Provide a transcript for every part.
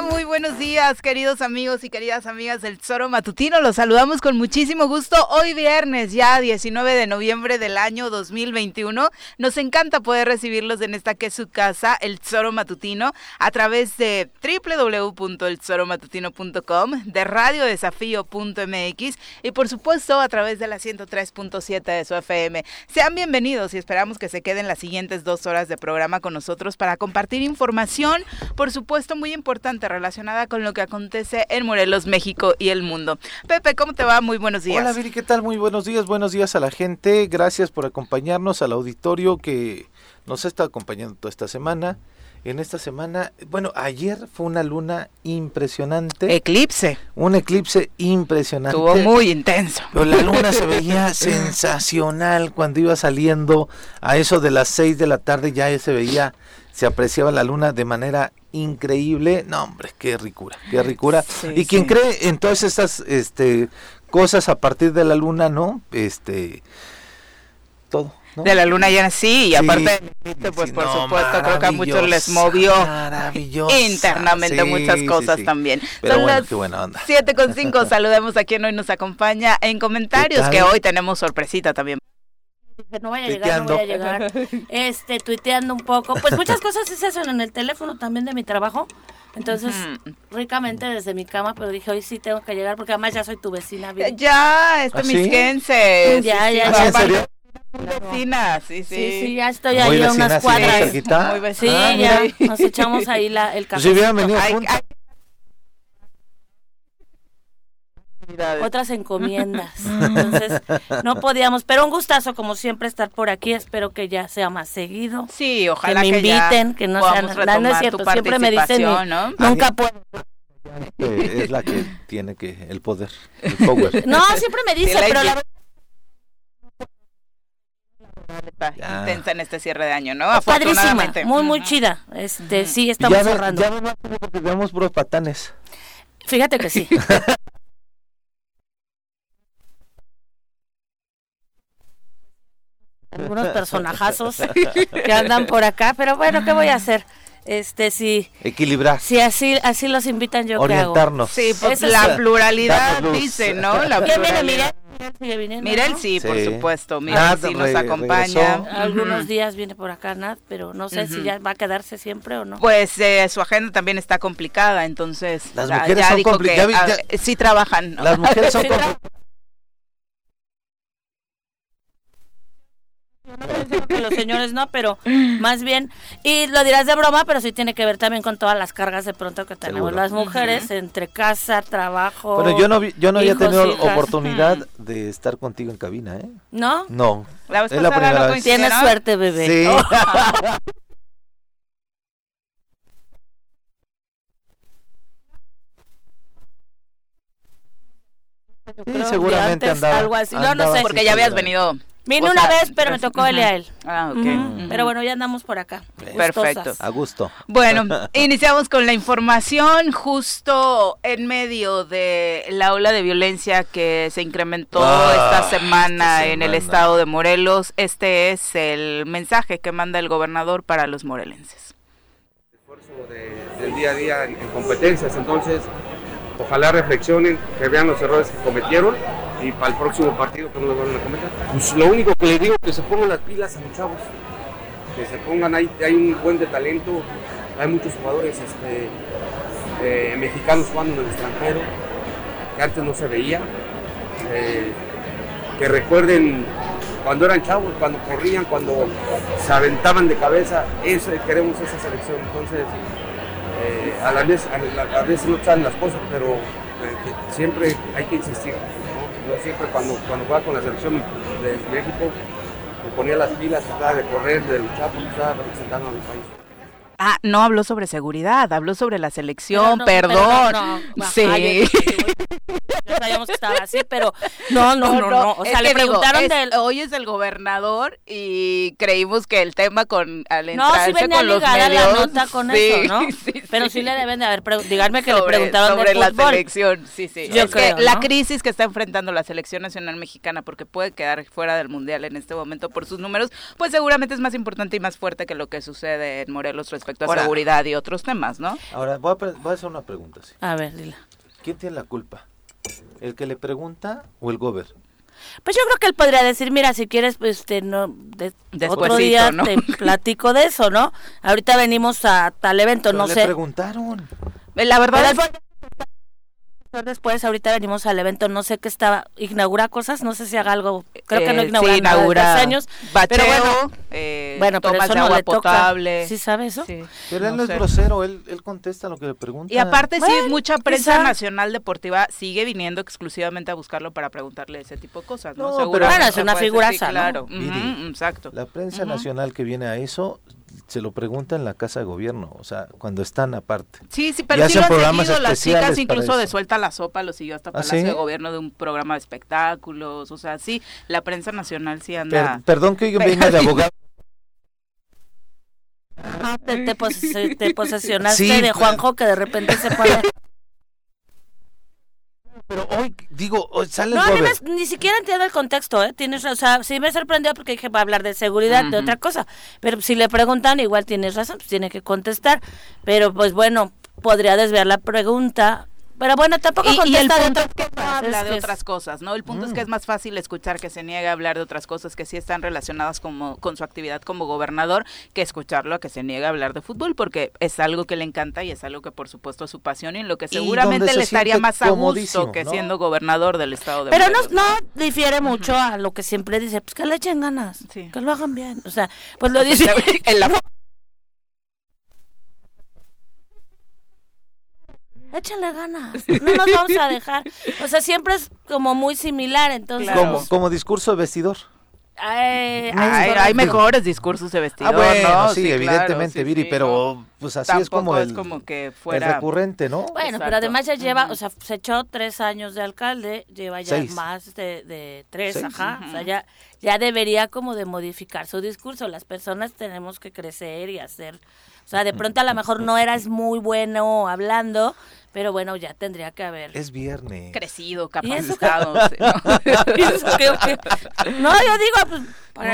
Muy buenos días, queridos amigos y queridas amigas del Tesoro Matutino. Los saludamos con muchísimo gusto. Hoy viernes, ya 19 de noviembre del año 2021. Nos encanta poder recibirlos en esta que es su casa, el Tesoro Matutino, a través de www.eltesoromatutino.com, de radiodesafío.mx y por supuesto a través de la 103.7 de su FM. Sean bienvenidos y esperamos que se queden las siguientes dos horas de programa con nosotros para compartir información, por supuesto muy importante relacionada con lo que acontece en Morelos, México y el mundo. Pepe, ¿cómo te va? Muy buenos días. Hola Viri, ¿qué tal? Muy buenos días, buenos días a la gente. Gracias por acompañarnos al auditorio que nos ha estado acompañando toda esta semana. En esta semana, bueno, ayer fue una luna impresionante. Eclipse. Un eclipse impresionante. Estuvo muy intenso. Pero la luna se veía sensacional cuando iba saliendo a eso de las 6 de la tarde, ya se veía se apreciaba la luna de manera increíble. No, hombre, qué ricura, qué ricura. y quien cree en todas estas este, cosas a partir de la luna, ¿no? Este, todo. De la luna llena, sí, y aparte, pues por supuesto, creo que a muchos les movió internamente muchas cosas también. Pero Son las buena onda. 7 con 5, saludemos a quien hoy nos acompaña en comentarios, que hoy tenemos sorpresita también no vaya a llegar, no voy a llegar. Este, tuiteando un poco. Pues muchas cosas se hacen en el teléfono también de mi trabajo. Entonces, ricamente desde mi cama, pero dije, hoy sí tengo que llegar porque además ya soy tu vecina. Ya, este ¿Ah, misquense. Ya, ya, ya. ¿En serio? Vecina, sí, sí. Sí, sí, ya estoy ahí a unas cuadras. Sí, muy vecina. Sí, ya, nos echamos ahí la, el café. Sí, hubieran venido juntos otras encomiendas. Entonces, no podíamos, pero un gustazo como siempre estar por aquí. Espero que ya sea más seguido. Sí, ojalá que me inviten, que no sean no es cierto, siempre me dicen ¿no? nunca puedo. Es la que tiene que el poder, el power. No, siempre me dice, pero la intensa en este cierre de año, ¿no? Padrísima, muy muy chida. Este, sí, estamos cerrando. Ya no porque patanes. Fíjate que sí. algunos personajazos que andan por acá, pero bueno, ¿qué voy a hacer? Este sí. Equilibrar. Si así así los invitan yo Orientarnos. Sí, pues la pluralidad dice, ¿no? La pluralidad. Mira, sí, por supuesto. Mira, sí nos acompaña. Algunos días viene por acá Nat, pero no sé si ya va a quedarse siempre o no. Pues eh, su agenda también está complicada, entonces. Las mujeres son complicadas. Sí trabajan. Las mujeres son complicadas. Que los señores no, pero más bien, y lo dirás de broma, pero sí tiene que ver también con todas las cargas de pronto que tenemos las mujeres entre casa, trabajo. Bueno, yo no yo no había tenido oportunidad de estar contigo en cabina, ¿eh? ¿No? No. La es la primera vez. Tienes suerte, bebé. Sí. seguramente andaba, algo así. No, no sé, porque ya habías venido Vine una vez, pero me tocó él y a él. Ah, ok. Pero bueno, ya andamos por acá. Perfecto. A gusto. Bueno, iniciamos con la información justo en medio de la ola de violencia que se incrementó ah, esta, semana en el estado de Morelos. Este es el mensaje que manda el gobernador para los morelenses. Esfuerzo del día a día en competencias, entonces ojalá reflexionen, que vean los errores que cometieron y para el próximo partido que no lo van a cometer. Pues lo único que les digo es que se pongan las pilas a los chavos, que se pongan ahí, hay un buen de talento, hay muchos jugadores este, eh, mexicanos jugando en el extranjero, que antes no se veía, eh, que recuerden cuando eran chavos, cuando corrían, cuando se aventaban de cabeza, eso, queremos esa selección. Entonces, eh, a, la vez, a, veces no salen las cosas, pero siempre hay que insistir. Yo siempre cuando, cuando jugaba con la selección de México me ponía las pilas, trataba de correr, de luchar porque estaba representando a mi país. Ah, no habló sobre seguridad, habló sobre la selección, perdón. sí. no sabíamos que estaba así, pero no, no, no, no. O sea, le preguntaron del... Hoy es el gobernador y creímos que el tema con al entrarse no, sí venía con los medios, la nota con eso, ¿no? pero sí, le deben de haber, díganme que le preguntaron sobre la selección, sí, sí. Yo creo, que la crisis que está enfrentando la selección nacional mexicana, porque puede quedar fuera del mundial en este momento por sus números, pues seguramente es más importante y más fuerte que lo que sucede en Morelos respecto a seguridad y otros temas, ¿no? Ahora, voy a, voy a hacer una pregunta. Sí. A ver, dila. ¿Quién tiene la culpa? ¿El que le pregunta o el gober? Pues yo creo que él podría decir, mira, si quieres, pues, este, no, de, otro día te platico de eso, ¿no? Ahorita venimos a tal evento, no le sé. Le preguntaron. La verdad es después, ahorita venimos al evento, no sé qué estaba, inaugura cosas, no sé si haga algo, creo que no eh, inaugura, sí, inaugura años, pero bueno, eh, bueno pero eso no le potable. ¿Sí sabe eso? Pero él no es grosero, él, él contesta lo que le pregunta. Y aparte sí, mucha prensa nacional deportiva sigue viniendo exclusivamente a buscarlo para preguntarle ese tipo de cosas, ¿no? no pero bueno, es una figura claro, exacto. La prensa nacional que viene a eso se lo pregunta en la casa de gobierno, o sea, cuando están aparte. Sí, sí, pero sí lo han seguido las chicas, incluso de Suelta la Sopa lo siguió hasta ¿Ah, Palacio de Gobierno de un programa de espectáculos, o sea, sí, la prensa nacional sí anda... perdón que yo venga de abogado. Ah, te, posesionaste de Juanjo que de repente se pone pero hoy, digo, sale No, ni siquiera entiendo el contexto, ¿eh? Tienes, o sea, sí me sorprendió porque dije, va a hablar de seguridad, de otra cosa. Pero si le preguntan, igual tienes razón, pues tiene que contestar. Pero pues bueno, podría desviar la pregunta pero bueno, tampoco y, y el punto de es que habla de otras cosas, ¿no? El punto es que es mm. más fácil escuchar que se niegue a hablar de otras cosas que sí están relacionadas como, con su actividad como gobernador que escucharlo a que se niegue a hablar de fútbol porque es algo que le encanta y es algo que por supuesto es su pasión y en lo que seguramente le estaría más a gusto que siendo gobernador del estado de Pero no, no difiere mucho a lo que siempre dice, pues que le echen ganas, que lo hagan bien. O sea, pues lo dice en la échale ganas, no nos vamos a dejar. O sea, siempre es como muy similar, entonces. Como, como discurso de vestidor. hay, mejores discursos de vestidor, ah, bueno, sí, evidentemente, Viri, pero pues así es como el, como que fuera recurrente, ¿no? Bueno, pero además ya lleva, o sea, se echó tres años de alcalde, lleva ya más de, de tres, ajá, o sea, ya, ya debería como de modificar su discurso. Las personas tenemos que crecer y hacer, o sea, de pronto a lo mejor no eras muy bueno hablando, pero bueno, ya tendría que haber. Es viernes. Crecido, capacitado. ¿no? yo digo, pues.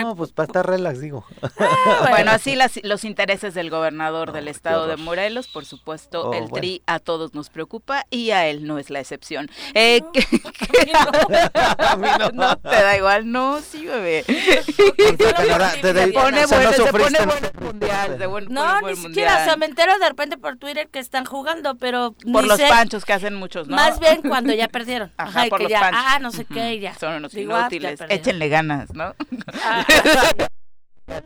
No, pues para estar relax, digo. Ah, bueno. así las, los intereses del gobernador del estado de Morelos, por supuesto, oh, el TRI a todos nos preocupa y a él no es la excepción. Eh, a mí no. no. te da igual, no, sí, bebé. se pone bueno, se pone bueno el mundial. no, ni siquiera, o sea, me entero de repente por Twitter que están jugando, pero los panchos que hacen muchos, ¿no? Más bien cuando ya perdieron. Ajá, por los panchos. Ah, no sé qué, ya. Son unos inútiles. Échenle ganas, ¿no? Ah,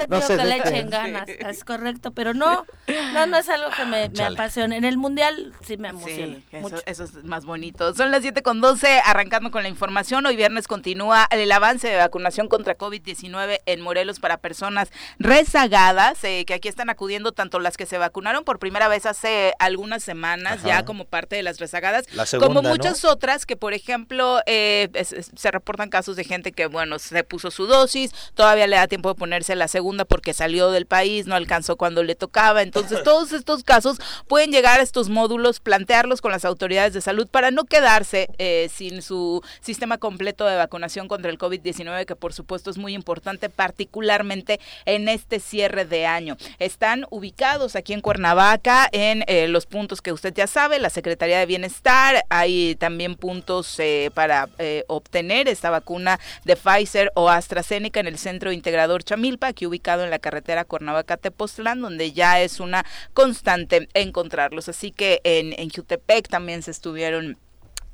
no sé que le echen ganas, es correcto, pero no, no, no es algo que me, me apasione. En el mundial sí me emociona. Sí, eso, eso, es más bonito. Son las 7 con 12, arrancando con la información. Hoy viernes continúa el avance de vacunación contra COVID-19 en Morelos para personas rezagadas, eh, que aquí están acudiendo tanto las que se vacunaron por primera vez hace algunas semanas, ya como parte de las rezagadas, como muchas otras que, por ejemplo, eh, se reportan casos de gente que, bueno, se puso su dosis, todavía le da tiempo de ponerse la segunda porque salió del país, no alcanzó cuando le tocaba. Entonces, todos estos casos pueden llegar a estos módulos, plantearlos con las autoridades de salud para no quedarse eh, sin su sistema completo de vacunación contra el COVID-19, que por supuesto es muy importante, particularmente en este cierre de año. Están ubicados aquí en Cuernavaca, en eh, los puntos que usted ya sabe, la Secretaría de Bienestar, hay también puntos eh, para obtener esta vacuna de Pfizer o AstraZeneca en el Centro Integrador Chamilpa, ubicado en la carretera Cuernavaca-Tepoztlán, donde ya es una constante encontrarlos. Así que en, en Jutepec también se estuvieron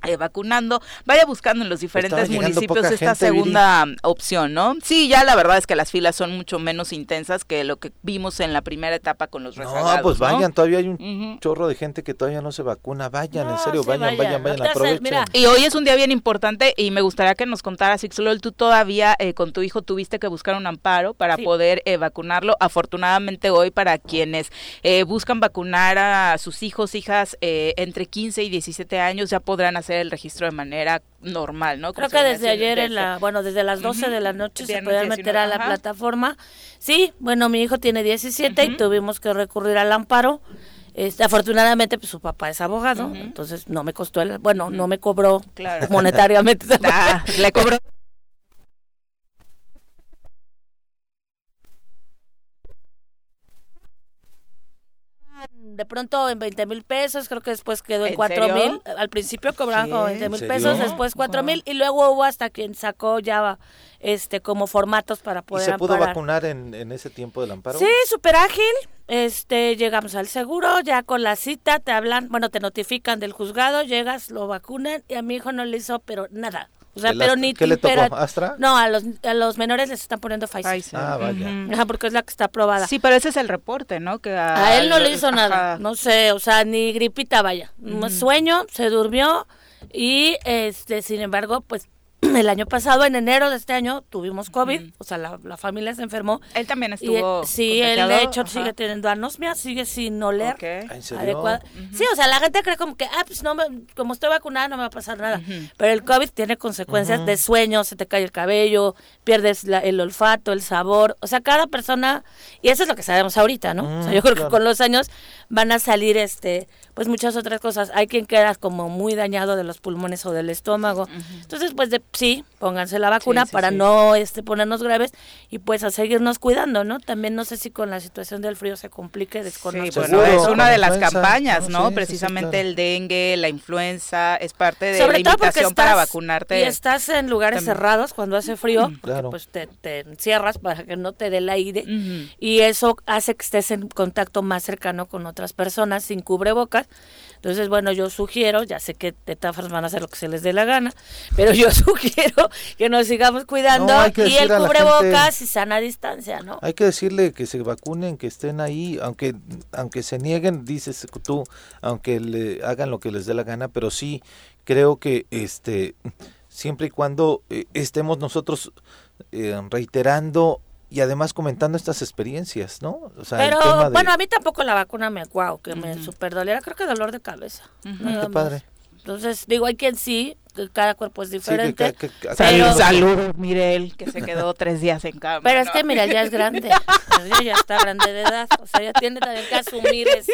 eh, vacunando, vaya buscando en los diferentes municipios esta segunda opción, ¿no? Sí, ya la verdad es que las filas son mucho menos intensas que lo que vimos en la primera etapa con los rezagados. No, pues vayan, todavía hay un chorro de gente que todavía no se vacuna, vayan, en serio, vayan, vayan, vayan, aprovechen. Y hoy es un día bien importante y me gustaría que nos contaras, Ixolol, tú todavía eh, con tu hijo tuviste que buscar un amparo para poder eh, vacunarlo. Afortunadamente hoy para quienes buscan vacunar a sus hijos, hijas entre 15 y 17 años ya podrán hacer hacer el registro de manera normal, ¿no? Creo que desde ayer, en la, bueno, desde las 12 de la noche se puede meter a la plataforma. Sí, bueno, mi hijo tiene 17 y tuvimos que recurrir al amparo. Este, afortunadamente, pues su papá es abogado, entonces no me costó, el, bueno, no me cobró monetariamente. Ah, le cobró de pronto en 20 mil pesos, creo que después quedó en, 4 mil. Al principio cobraban como 20 mil pesos, después 4 mil y luego hubo hasta quien sacó ya este como formatos para poder ¿Y se pudo vacunar en, en, ese tiempo del amparo? Sí, súper ágil. Este, llegamos al seguro, ya con la cita te hablan, bueno, te notifican del juzgado, llegas, lo vacunan y a mi hijo no le hizo pero nada. O sea, pero ni ¿Qué le tocó? ¿Astra? No, a los, a los menores les están poniendo Pfizer. Ah, vaya. Ajá, porque es la que está aprobada. Sí, pero ese es el reporte, ¿no? Que a, él no le hizo nada. No sé, o sea, ni gripita, vaya. Sueño, se durmió y, este, sin embargo, pues el año pasado, en enero de este año, tuvimos COVID, o sea, la, familia se enfermó. Él también estuvo. sí, él de hecho sigue teniendo anosmia, sigue sin oler. ¿En Sí, o sea, la gente cree como que, ah, pues no, como estoy vacunada no me va a pasar nada. Pero el COVID tiene consecuencias de sueño, se te cae el cabello, pierdes el olfato, el sabor. O sea, cada persona, y eso es lo que sabemos ahorita, ¿no? o sea, yo creo que con los años van a salir, este, pues muchas otras cosas. Hay quien queda como muy dañado de los pulmones o del estómago. Entonces, pues de sí, pónganse la vacuna para no este, ponernos graves y pues a seguirnos cuidando, ¿no? También no sé si con la situación del frío se complique, desconozco. bueno, es una de las campañas, ¿no? Precisamente el dengue, la influenza, es parte de la invitación para vacunarte. Y estás en lugares cerrados cuando hace frío, porque pues te, encierras para que no te dé el aire y eso hace que estés en contacto más cercano con otras personas sin cubrebocas entonces, bueno, yo sugiero, ya sé que de todas van a hacer lo que se les dé la gana, pero yo sugiero que nos sigamos cuidando y el cubrebocas y sana distancia, ¿no? Hay que decirle que se vacunen, que estén ahí, aunque aunque se nieguen, dices tú, aunque le hagan lo que les dé la gana, pero sí creo que este siempre y cuando eh, estemos nosotros eh, reiterando y además comentando estas experiencias, ¿no? Pero bueno, a mí tampoco la vacuna me guau, que me super doliera, creo que dolor de cabeza. Qué padre. Entonces, digo, hay quien sí, cada cuerpo es diferente. Salud, Mirel, que se quedó tres días en cama. Pero es que Mirel ya es grande, ya está grande de edad, o sea, ya tiene también que asumir eso.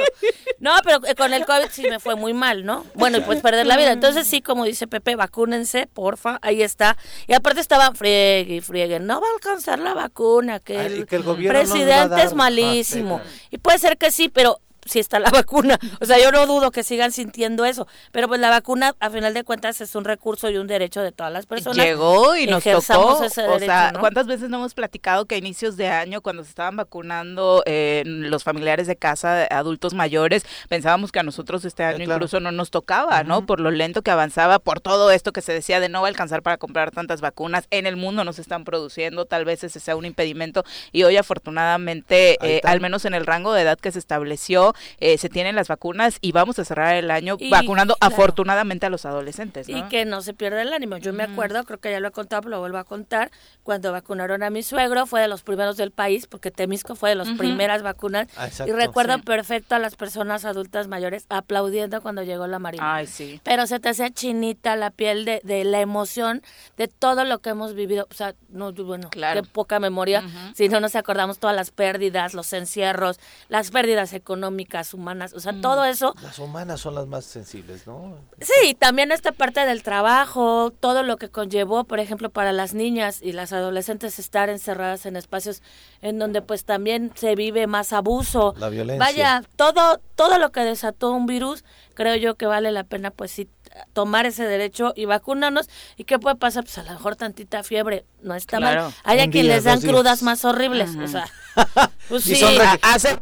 No, pero con el COVID sí me fue muy mal, ¿no? Bueno, y pues perder la vida. Entonces sí, como dice Pepe, vacúnense, porfa, ahí está. Y aparte estaban friegue y friegue, no va a alcanzar la vacuna, que, el, presidente es malísimo. Y puede ser que sí, pero si está la vacuna. O sea, yo no dudo que sigan sintiendo eso, pero pues la vacuna, a final de cuentas, es un recurso y un derecho de todas las personas. Llegó y nos tocó. o sea, ¿cuántas veces no hemos platicado que a inicios de año, cuando se estaban vacunando eh, los familiares de casa, adultos mayores, pensábamos que a nosotros este año incluso no nos tocaba, ¿no? Por lo lento que avanzaba, por todo esto que se decía de no va a alcanzar para comprar tantas vacunas. En el mundo no se están produciendo, tal vez ese sea un impedimento. Y hoy, afortunadamente, eh, al menos en el rango de edad que se estableció, eh, se tienen las vacunas y vamos a cerrar el año vacunando afortunadamente a los adolescentes. Y que no se pierda el ánimo. Yo me acuerdo, creo que ya lo he contado, pero lo vuelvo a contar, cuando vacunaron a mi suegro, fue de los primeros del país, porque Temisco fue de las primeras vacunas. Ah, y recuerdo perfecto a las personas adultas mayores aplaudiendo cuando llegó la marina. Ay, sí. Pero se te hacía chinita la piel de, de la emoción de todo lo que hemos vivido. O sea, no, bueno, qué poca memoria, si no nos acordamos todas las pérdidas, los encierros, las pérdidas económicas humanas, o sea, mm. todo eso. Las humanas son las más sensibles, ¿no? Sí, también esta parte del trabajo, todo lo que conllevó, por ejemplo, para las niñas y las adolescentes estar encerradas en espacios en donde pues también se vive más abuso. La violencia. Vaya, todo, todo lo que desató un virus, creo yo que vale la pena pues sí tomar ese derecho y vacunarnos. ¿Y qué puede pasar? Pues a lo mejor tantita fiebre, no está mal. Hay a quien les dan crudas más horribles, o sea, pues sí, hace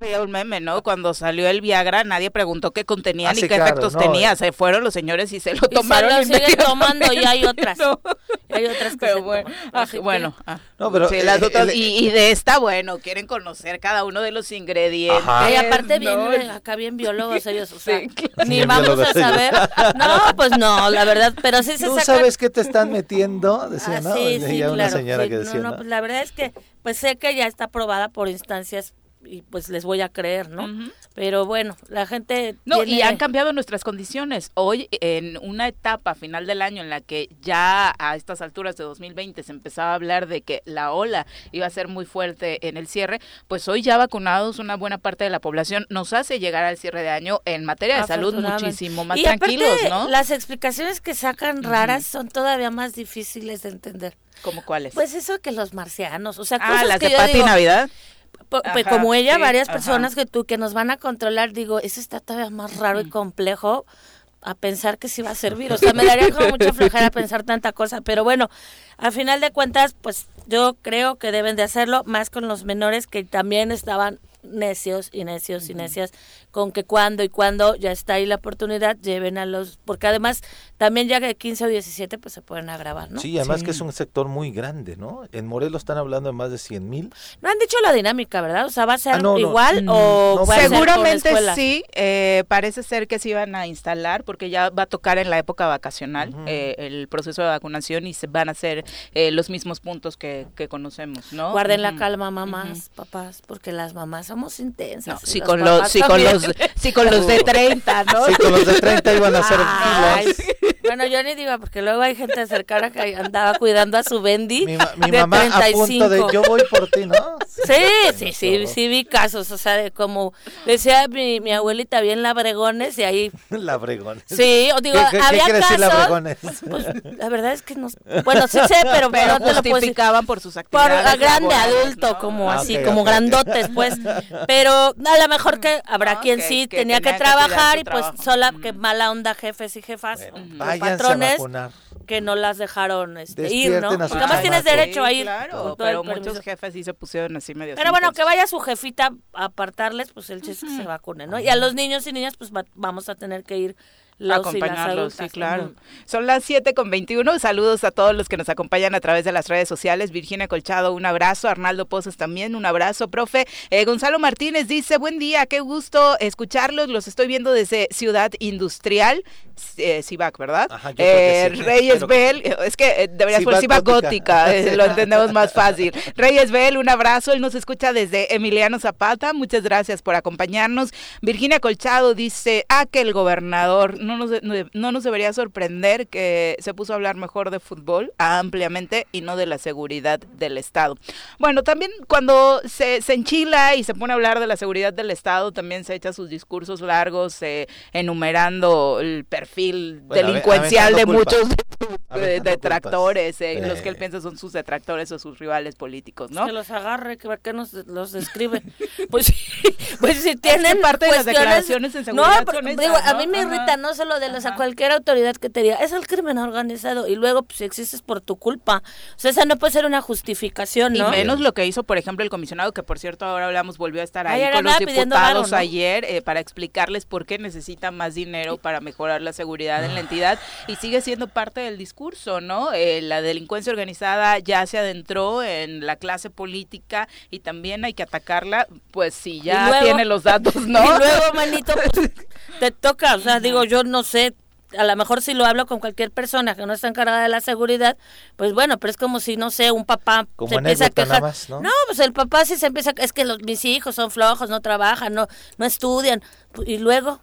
veía un meme, ¿no? Cuando salió el Viagra, nadie preguntó qué contenía ah, ni qué efectos tenía. Se fueron los señores y se lo tomaron. Se lo siguen tomando y hay otras. hay otras que pero bueno, ah, bueno ah. no, pero, sí, las otras, y, de esta, bueno, quieren conocer cada uno de los ingredientes. Y aparte bien, acá bien biólogos ellos, o sea, ni vamos a saber. No, pues no, la verdad, pero sí se ¿Tú sabes qué te están metiendo? Decía, ¿no? Sí, sí, una señora que decía, no, no, pues la verdad es que, pues sé que ya está aprobada por instancias y pues les voy a creer, ¿no? Pero bueno, la gente... No, y han cambiado nuestras condiciones. Hoy, en una etapa final del año en la que ya a estas alturas de 2020 se empezaba a hablar de que la ola iba a ser muy fuerte en el cierre, pues hoy ya vacunados una buena parte de la población nos hace llegar al cierre de año en materia de salud muchísimo más tranquilos, ¿no? Las explicaciones que sacan raras son todavía más difíciles de entender. ¿Como cuáles? Pues eso que los marcianos, o sea, ah, cosas las que de Pati Navidad. Pues como ella, varias personas que tú que nos van a controlar, digo, eso está todavía más raro y complejo a pensar que sí va a servir. O sea, me daría como mucha flojera pensar tanta cosa, pero bueno, a final de cuentas, pues yo creo que deben de hacerlo más con los menores que también estaban necios y necios y necias con que cuando y cuando ya está ahí la oportunidad lleven a los porque además también ya que 15 o 17 pues se pueden agravar, ¿no? Sí, además que es un sector muy grande, ¿no? En Morelos están hablando de más de 100 mil. No han dicho la dinámica, ¿verdad? O sea, ¿va a ser ah, igual mm, o Seguramente sí, eh, parece ser que se iban a instalar porque ya va a tocar en la época vacacional eh, el proceso de vacunación y se van a hacer eh, los mismos puntos que, que conocemos, ¿no? Guarden la calma, mamás, papás, porque las mamás somos intensas. No, sí, con los, sí, con los, sí, con los de 30, ¿no? Sí, con los de 30 iban a ser Bueno, yo ni digo, porque luego hay gente cercana que andaba cuidando a su Bendy. Mi, mi de mamá 35. a punto de yo voy por ti, ¿no? Sí, sí, sí, sí, vi casos, o sea, de como decía mi, mi abuelita, bien labregones y ahí... labregones. Sí, o digo, ¿Qué, había qué casos... labregones? Pues, la verdad es que no... Bueno, sí sé, pero, pero no te lo justificaban por sus actividades. Por grande adulto, como ah, así, como grandotes, pues. Pero a lo mejor que habrá quien sí tenía, que, trabajar y pues sola, que mala onda jefes y jefas, patrones que no las dejaron este, ir, ¿no? Porque además tienes derecho a ir. Claro, pero muchos jefes sí se pusieron así medio. Pero bueno, que vaya su jefita a apartarles, pues el chiste que se vacune, ¿no? Y a los niños y niñas, pues vamos a tener que ir acompañarlos, sí, claro. Son las 7 con 21. Saludos a todos los que nos acompañan a través de las redes sociales. Virginia Colchado, un abrazo. Arnaldo Pozos también, un abrazo, profe. Eh, Gonzalo Martínez dice, buen día, qué gusto escucharlos. Los estoy viendo desde Ciudad Industrial. Eh, Cibac, ¿verdad? eh, Reyes Bell, es que eh, debería ser Cibac Gótica, eh, lo entendemos más fácil. Reyes Bell, un abrazo. Él nos escucha desde Emiliano Zapata. Muchas gracias por acompañarnos. Virginia Colchado dice, ah, que el gobernador no nos, no, nos debería sorprender que se puso a hablar mejor de fútbol ampliamente y no de la seguridad del Estado. Bueno, también cuando se, se enchila y se pone a hablar de la seguridad del Estado, también se echa sus discursos largos eh, enumerando el perfil delincuencial de muchos detractores, eh, los que él piensa son sus detractores o sus rivales políticos, ¿no? Que los agarre, que, que nos los describe. pues, pues si tienen parte de las declaraciones en seguridad no, a mí me irrita, no solo de los, a cualquier autoridad que te diga, es el crimen organizado y luego pues si existes por tu culpa. O sea, esa no puede ser una justificación, ¿no? Y menos lo que hizo, por ejemplo, el comisionado, que por cierto ahora hablamos, volvió a estar ahí con los diputados ayer eh, para explicarles por qué necesitan más dinero para mejorar la seguridad en la entidad y sigue siendo parte del discurso, ¿no? Eh, la delincuencia organizada ya se adentró en la clase política y también hay que atacarla, pues si ya tiene los datos, ¿no? Y luego, manito, pues, te toca, o sea, digo, yo no sé, a lo mejor si lo hablo con cualquier persona que no está encargada de la seguridad, pues bueno, pero es como si, no sé, un papá se empieza a quejar. ¿no? pues el papá sí se empieza, es que los, mis hijos son flojos, no trabajan, no, no estudian, y luego,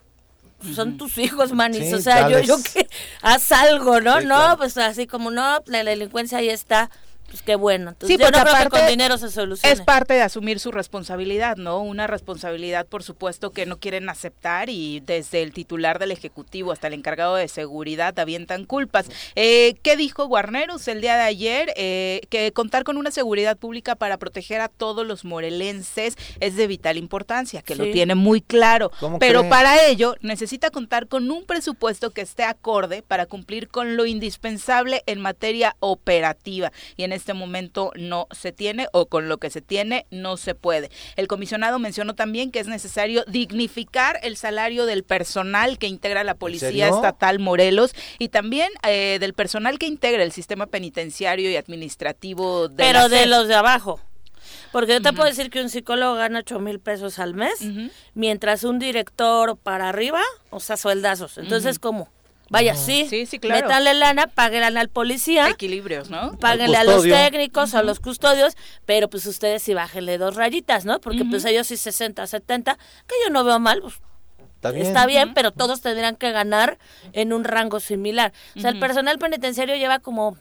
son tus hijos, manis, o sea, yo, yo que haz algo, ¿no? no, pues así como no, la delincuencia ahí está, pues qué bueno. Entonces, sí, porque aparte con dinero se soluciona. Es parte de asumir su responsabilidad, ¿no? Una responsabilidad, por supuesto, que no quieren aceptar y desde el titular del Ejecutivo hasta el encargado de seguridad avientan culpas. Eh, ¿Qué dijo Guarneros el día de ayer? Eh, que contar con una seguridad pública para proteger a todos los morelenses es de vital importancia, que lo tiene muy claro. Pero para ello necesita contar con un presupuesto que esté acorde para cumplir con lo indispensable en materia operativa. Y en este momento no se tiene o con lo que se tiene no se puede. El comisionado mencionó también que es necesario dignificar el salario del personal que integra la Policía Estatal Morelos y también eh, del personal que integra el sistema penitenciario y administrativo de Pero de los de abajo. Porque yo te puedo decir que un psicólogo gana 8 mil pesos al mes, mientras un director para arriba, o sea, sueldazos. Entonces, ¿cómo? Vaya, sí, sí, sí, claro. Métanle lana, páguenle al policía. Equilibrios, ¿no? Páguenle a los técnicos, a los custodios, pero pues ustedes sí bájenle dos rayitas, ¿no? Porque pues ellos sí 60, 70, que yo no veo mal, pues Está bien, pero todos tendrían que ganar en un rango similar. O sea, el personal penitenciario lleva como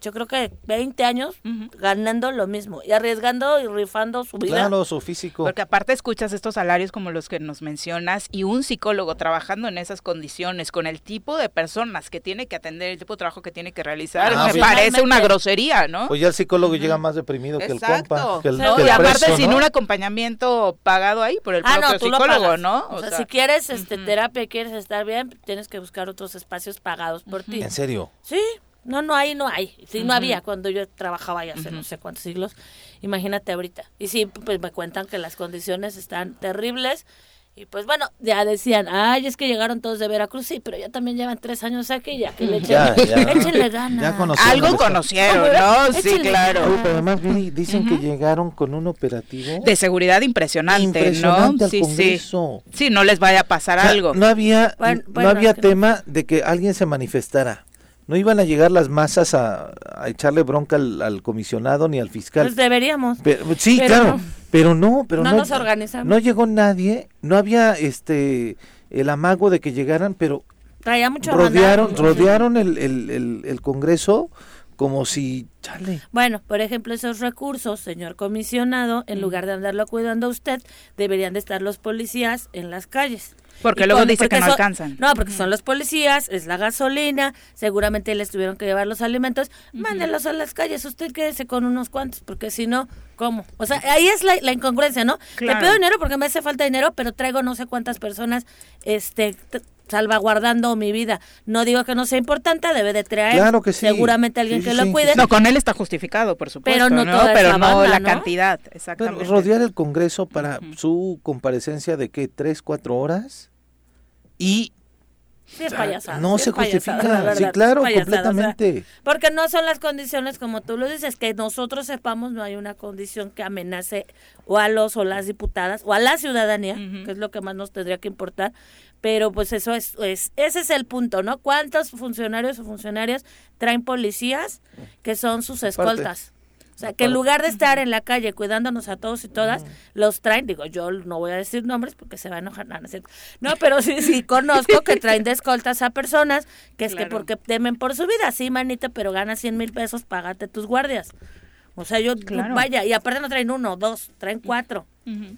yo creo que 20 años ganando lo mismo y arriesgando y rifando su vida. Claro, su físico. Porque aparte escuchas estos salarios como los que nos mencionas y un psicólogo trabajando en esas condiciones con el tipo de personas que tiene que atender, el tipo de trabajo que tiene que realizar, ah, me parece una grosería, ¿no? Pues ya el psicólogo llega más deprimido que el compa. Que el, y aparte sin un acompañamiento pagado ahí por el ah, propio psicólogo, ¿no? O, sea, si quieres este terapia y quieres estar bien, tienes que buscar otros espacios pagados por ti. ¿En serio? Sí, no, no hay, no hay. Sí, no había cuando yo trabajaba ya hace no sé cuántos siglos. Imagínate ahorita. Y sí, pues me cuentan que las condiciones están terribles. Y pues bueno, ya decían, ay, es que llegaron todos de Veracruz, sí, pero ya también llevan tres años aquí, ya que le ya, échenle ganas. Algo conocieron, ¿no? Sí, claro. pero además dicen que llegaron con un operativo. De seguridad impresionante, ¿no? sí, sí. Sí, no les vaya a pasar algo. No había, no había tema de que alguien se manifestara no iban a llegar las masas a, echarle bronca al, comisionado ni al fiscal. Pues deberíamos. sí, claro, pero no, pero no, nos organizamos. No llegó nadie, no había este el amago de que llegaran, pero Traía mucho rodearon, rodearon el, el, el, Congreso como si chale. Bueno, por ejemplo, esos recursos, señor comisionado, en lugar de andarlo cuidando a usted, deberían de estar los policías en las calles. Porque luego dice que no alcanzan. No, porque son los policías, es la gasolina, seguramente les tuvieron que llevar los alimentos. Mándenlos a las calles, usted quédese con unos cuantos, porque si no, ¿cómo? O sea, ahí es la, incongruencia, ¿no? Le pido dinero porque me hace falta dinero, pero traigo no sé cuántas personas este salvaguardando mi vida. No digo que no sea importante, debe de traer claro que sí. seguramente alguien que lo cuide. No, con él está justificado, por supuesto, pero no, pero no la cantidad, exactamente. rodear el Congreso para su comparecencia de qué, tres, cuatro horas y no se justifica, sí, claro, completamente. porque no son las condiciones como tú lo dices, que nosotros sepamos no hay una condición que amenace o a los o las diputadas o a la ciudadanía, que es lo que más nos tendría que importar, pero pues eso es, es, ese es el punto, ¿no? ¿Cuántos funcionarios o funcionarias traen policías que son sus escoltas? O sea, que en lugar de estar en la calle cuidándonos a todos y todas, los traen, digo, yo no voy a decir nombres porque se va a enojar, no, no, pero sí, sí, conozco que traen de escoltas a personas que es que porque temen por su vida, sí, manita, pero gana 100 mil pesos, págate tus guardias. O sea, yo, vaya, y aparte no traen uno, dos, traen cuatro.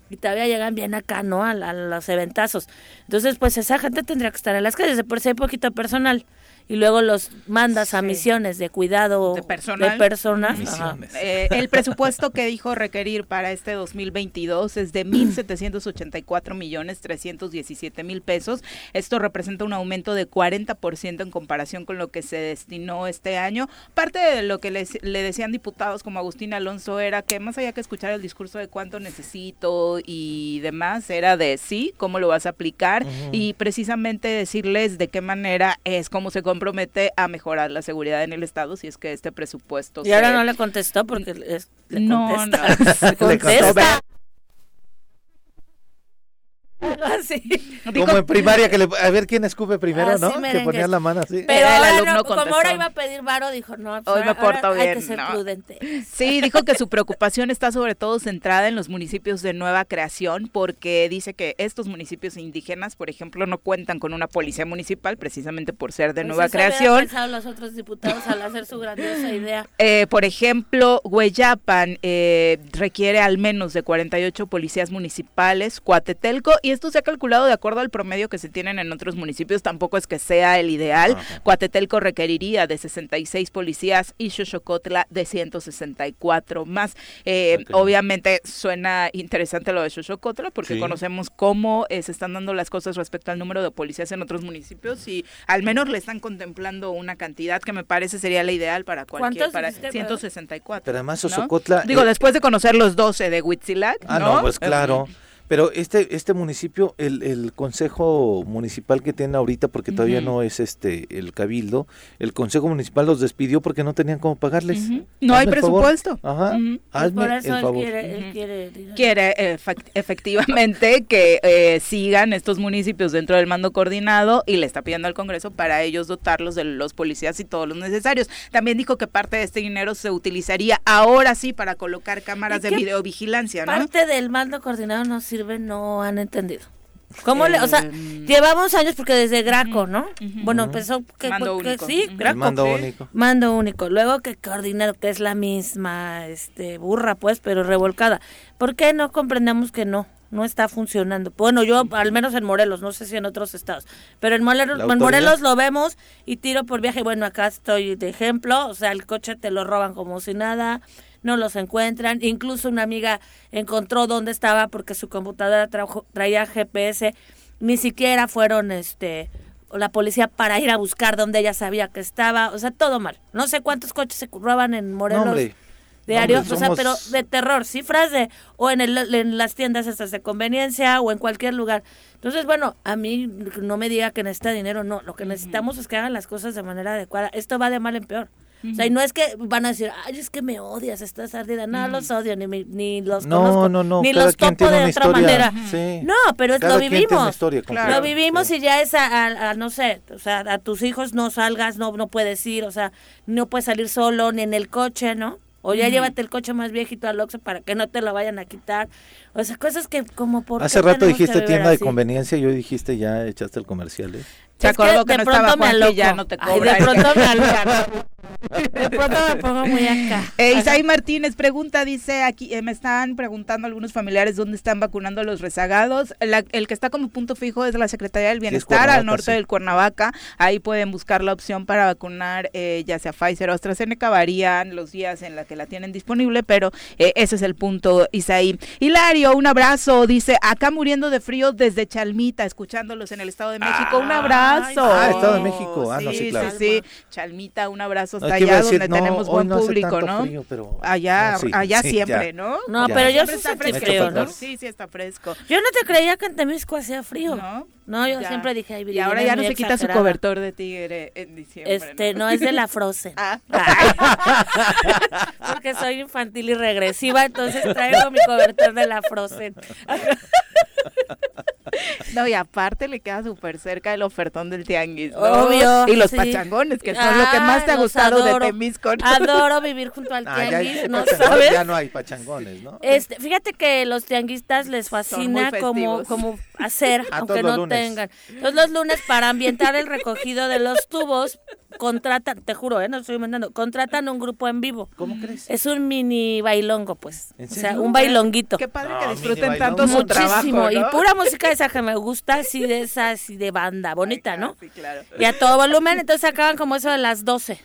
Y todavía llegan bien acá, ¿no? A, a, los eventazos. Entonces, pues esa gente tendría que estar en las calles, de por si hay poquito personal y luego los mandas a misiones de cuidado de, personas. Eh, el presupuesto que dijo requerir para este 2022 es de 1.784 millones 317 mil pesos. Esto representa un aumento de 40% en comparación con lo que se destinó este año. Parte de lo que les, le decían diputados como Agustín Alonso era que más allá que escuchar el discurso de cuánto necesito y demás, era de sí, cómo lo vas a aplicar y precisamente decirles de qué manera es, cómo se compromete a mejorar la seguridad en el Estado si es que este presupuesto... Y ahora no le contestó porque le no, no, contesta. Como en primaria, que le, a ver quién escupe primero, ¿no? Que ponían la mano así. Pero el alumno como ahora iba a pedir varo, dijo, no, pues hoy me porto bien. Hay que ser prudente. Sí, dijo que su preocupación está sobre todo centrada en los municipios de nueva creación, porque dice que estos municipios indígenas, por ejemplo, no cuentan con una policía municipal, precisamente por ser de pues nueva creación. pensado los otros diputados al hacer su grandiosa idea? Eh, por ejemplo, Hueyapan eh, requiere al menos de 48 policías municipales, Cuatetelco y esto se ha calculado de acuerdo al promedio que se tienen en otros municipios, tampoco es que sea el ideal. Cuatetelco requeriría de 66 policías y Xochocotla de 164 más. Eh, obviamente suena interesante lo de Xochocotla porque conocemos cómo eh, se están dando las cosas respecto al número de policías en otros municipios y al menos le están contemplando una cantidad que me parece sería la ideal para cualquier, para 164. Pero además Xochocotla... Digo, eh, después de conocer los 12 de Huitzilac, Ah, no, pues claro. Pero este este municipio, el, el consejo municipal que tiene ahorita, porque todavía no es este el cabildo, el consejo municipal los despidió porque no tenían cómo pagarles. No hay presupuesto. Ajá. Hazme por eso el favor. Él quiere, él quiere, Quiere efect- efectivamente que eh, sigan estos municipios dentro del mando coordinado y le está pidiendo al Congreso para ellos dotarlos de los policías y todos los necesarios. También dijo que parte de este dinero se utilizaría ahora sí para colocar cámaras ¿Y de videovigilancia, ¿no? Parte del mando coordinado no sirve, no han entendido. ¿Cómo le, o sea, Em, llevamos años porque desde Graco, ¿no? Bueno, empezó que, Mando que único. sí. El Graco. mando Sí. único. Mando único. Luego que coordinar, que es la misma este burra, pues, pero revolcada. ¿Por qué no comprendemos que no? No está funcionando. Bueno, yo, al menos en Morelos, no sé si en otros estados, pero en Morelos, ¿La en? Morelos lo vemos y tiro por viaje. Bueno, acá estoy de ejemplo, o sea, el coche te lo roban como si nada, no los encuentran. Incluso una amiga encontró dónde estaba porque su computadora trajo- traía GPS. Ni siquiera fueron, este, la policía para ir a buscar dónde ella sabía que estaba. O sea, todo mal. No sé cuántos coches se roban en Morelos. No. Diario, Hombre, o sea, pero de terror, cifras de, o en, el, en las tiendas estas de conveniencia o en cualquier lugar. Entonces, bueno, a mí no me diga que necesita dinero, no, lo que necesitamos es que hagan las cosas de manera adecuada. Esto va de mal en peor. O sea, y no es que van a decir, ay, es que me odias, estás ardida. No, los odio, ni, ni los No, conozco, no, no, ni los topo de otra historia. manera. Sí. No, pero es, Cada lo quien tiene una vivimos. historia. Lo vivimos Sí. y ya es a, a- a, no sé, o sea, a tus hijos no salgas, no, no puedes ir, o sea, no puedes salir solo ni en el coche, ¿no? O ya llévate el coche más viejito al Oxxo para que no te lo vayan a quitar. O sea, cosas que como por Hace rato dijiste tienda de conveniencia y hoy dijiste ya echaste el comercial, ¿eh? Se Es que acordó que, de no pronto estaba me Juan y ya aloco. no te Ay, de pronto me aloco. De pronto me pongo muy acá. Eh, Isaí Martínez pregunta, dice aquí, eh, me están preguntando algunos familiares dónde están vacunando a los rezagados. La- el que está como punto fijo es la Secretaría del Bienestar al norte sí. del Cuernavaca. Ahí pueden buscar la opción para vacunar eh, ya sea Pfizer o AstraZeneca. Varían los días en la que la tienen disponible, pero eh, ese es el punto, Isaí. Hilario, un abrazo. Dice, acá muriendo de frío desde Chalmita, escuchándolos en el Estado de México. un Ay, abrazo. Ah, Estado de México. Ah, no, sí, sí, claro. sí, sí. Chalmita, un abrazo hasta allá decir, donde no, tenemos buen no público, ¿no? frío, pero- Allá, no, sí, allá sí, siempre, ya. ¿no? No, Ya. pero yo Siempre sí está fresco. ¿no? Sí, sí está fresco. Yo no te creía que en Temisco hacía frío. ¿No? No, yo Ya. siempre dije, ay, Y ahora ya no se quita su cobertor de tigre en diciembre. Este, no es de la Frozen. Ah. Porque soy infantil y regresiva, entonces traigo mi cobertor de la Frozen. No, y aparte le queda súper cerca el ofertón del tianguis, ¿no? Obvio, Y los sí. pachangones, que son lo que Ah, más te ha los gustado adoro. de Temisco. Adoro vivir junto al Ah, tianguis, ¿no sabes? ya no hay pachangones, ¿no? Este, fíjate que los tianguistas les fascina como, como hacer, A aunque no lunes. tengan. Entonces los lunes para ambientar el recogido de los tubos, contratan, te juro, ¿eh? no estoy inventando, contratan un grupo en vivo. ¿Cómo crees? Es un mini bailongo, pues. ¿En O sea, un bailonguito. Qué padre No, que disfruten tanto su trabajo, Muchísimo. Y pura música esa que me gusta, así de esa, así de banda, bonita, ¿no? Sí, claro. Y a todo volumen, entonces acaban como eso de las 12.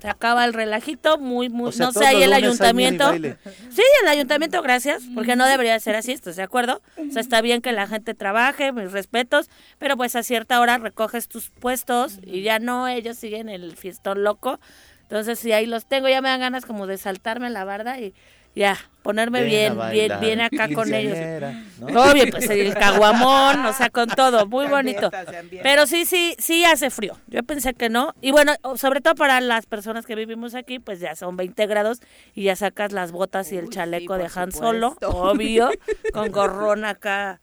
Se acaba el relajito, muy, muy, O sea, no sé, ahí el ayuntamiento. Sí, el ayuntamiento, gracias, porque no debería ser así, ¿estás de acuerdo? O sea, está bien que la gente trabaje, mis respetos, pero pues a cierta hora recoges tus puestos y ya no, ellos siguen el fiestón loco. Entonces, si ahí los tengo, ya me dan ganas como de saltarme la barda y ya, ponerme bien, bien, bien acá con ellos. ¿no? Obvio, pues el caguamón, o sea, con todo, muy bonito. Pero sí, sí, sí hace frío. Yo pensé que no. Y bueno, sobre todo para las personas que vivimos aquí, pues ya son 20 grados y ya sacas las botas y el Uy, chaleco sí, de Han Solo, obvio, con gorrón acá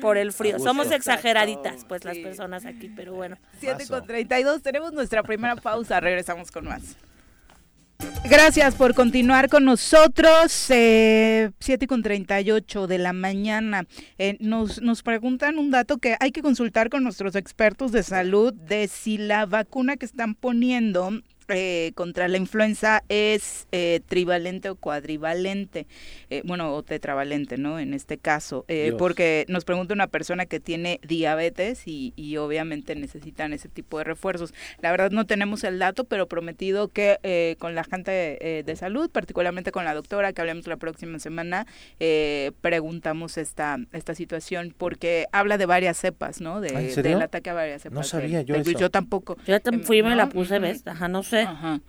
por el frío. Somos exageraditas, pues las personas aquí, pero bueno. 7 con 32, tenemos nuestra primera pausa, regresamos con más. Gracias por continuar con nosotros. Eh, 7 con 38 de la mañana. Eh, nos, nos preguntan un dato que hay que consultar con nuestros expertos de salud de si la vacuna que están poniendo eh, contra la influenza es eh, trivalente o cuadrivalente, eh, bueno, o tetravalente, ¿no? En este caso, eh, porque nos pregunta una persona que tiene diabetes y, y obviamente necesitan ese tipo de refuerzos. La verdad no tenemos el dato, pero prometido que eh, con la gente eh, de salud, particularmente con la doctora, que hablemos la próxima semana, eh, preguntamos esta, esta situación, porque habla de varias cepas, ¿no? De, ¿Ah, del ataque a varias cepas. sabía del- yo eso. Yo tampoco. Yo Em, fui y me la ¿no? puse. ¿ves? Ajá, no sé. Ajá.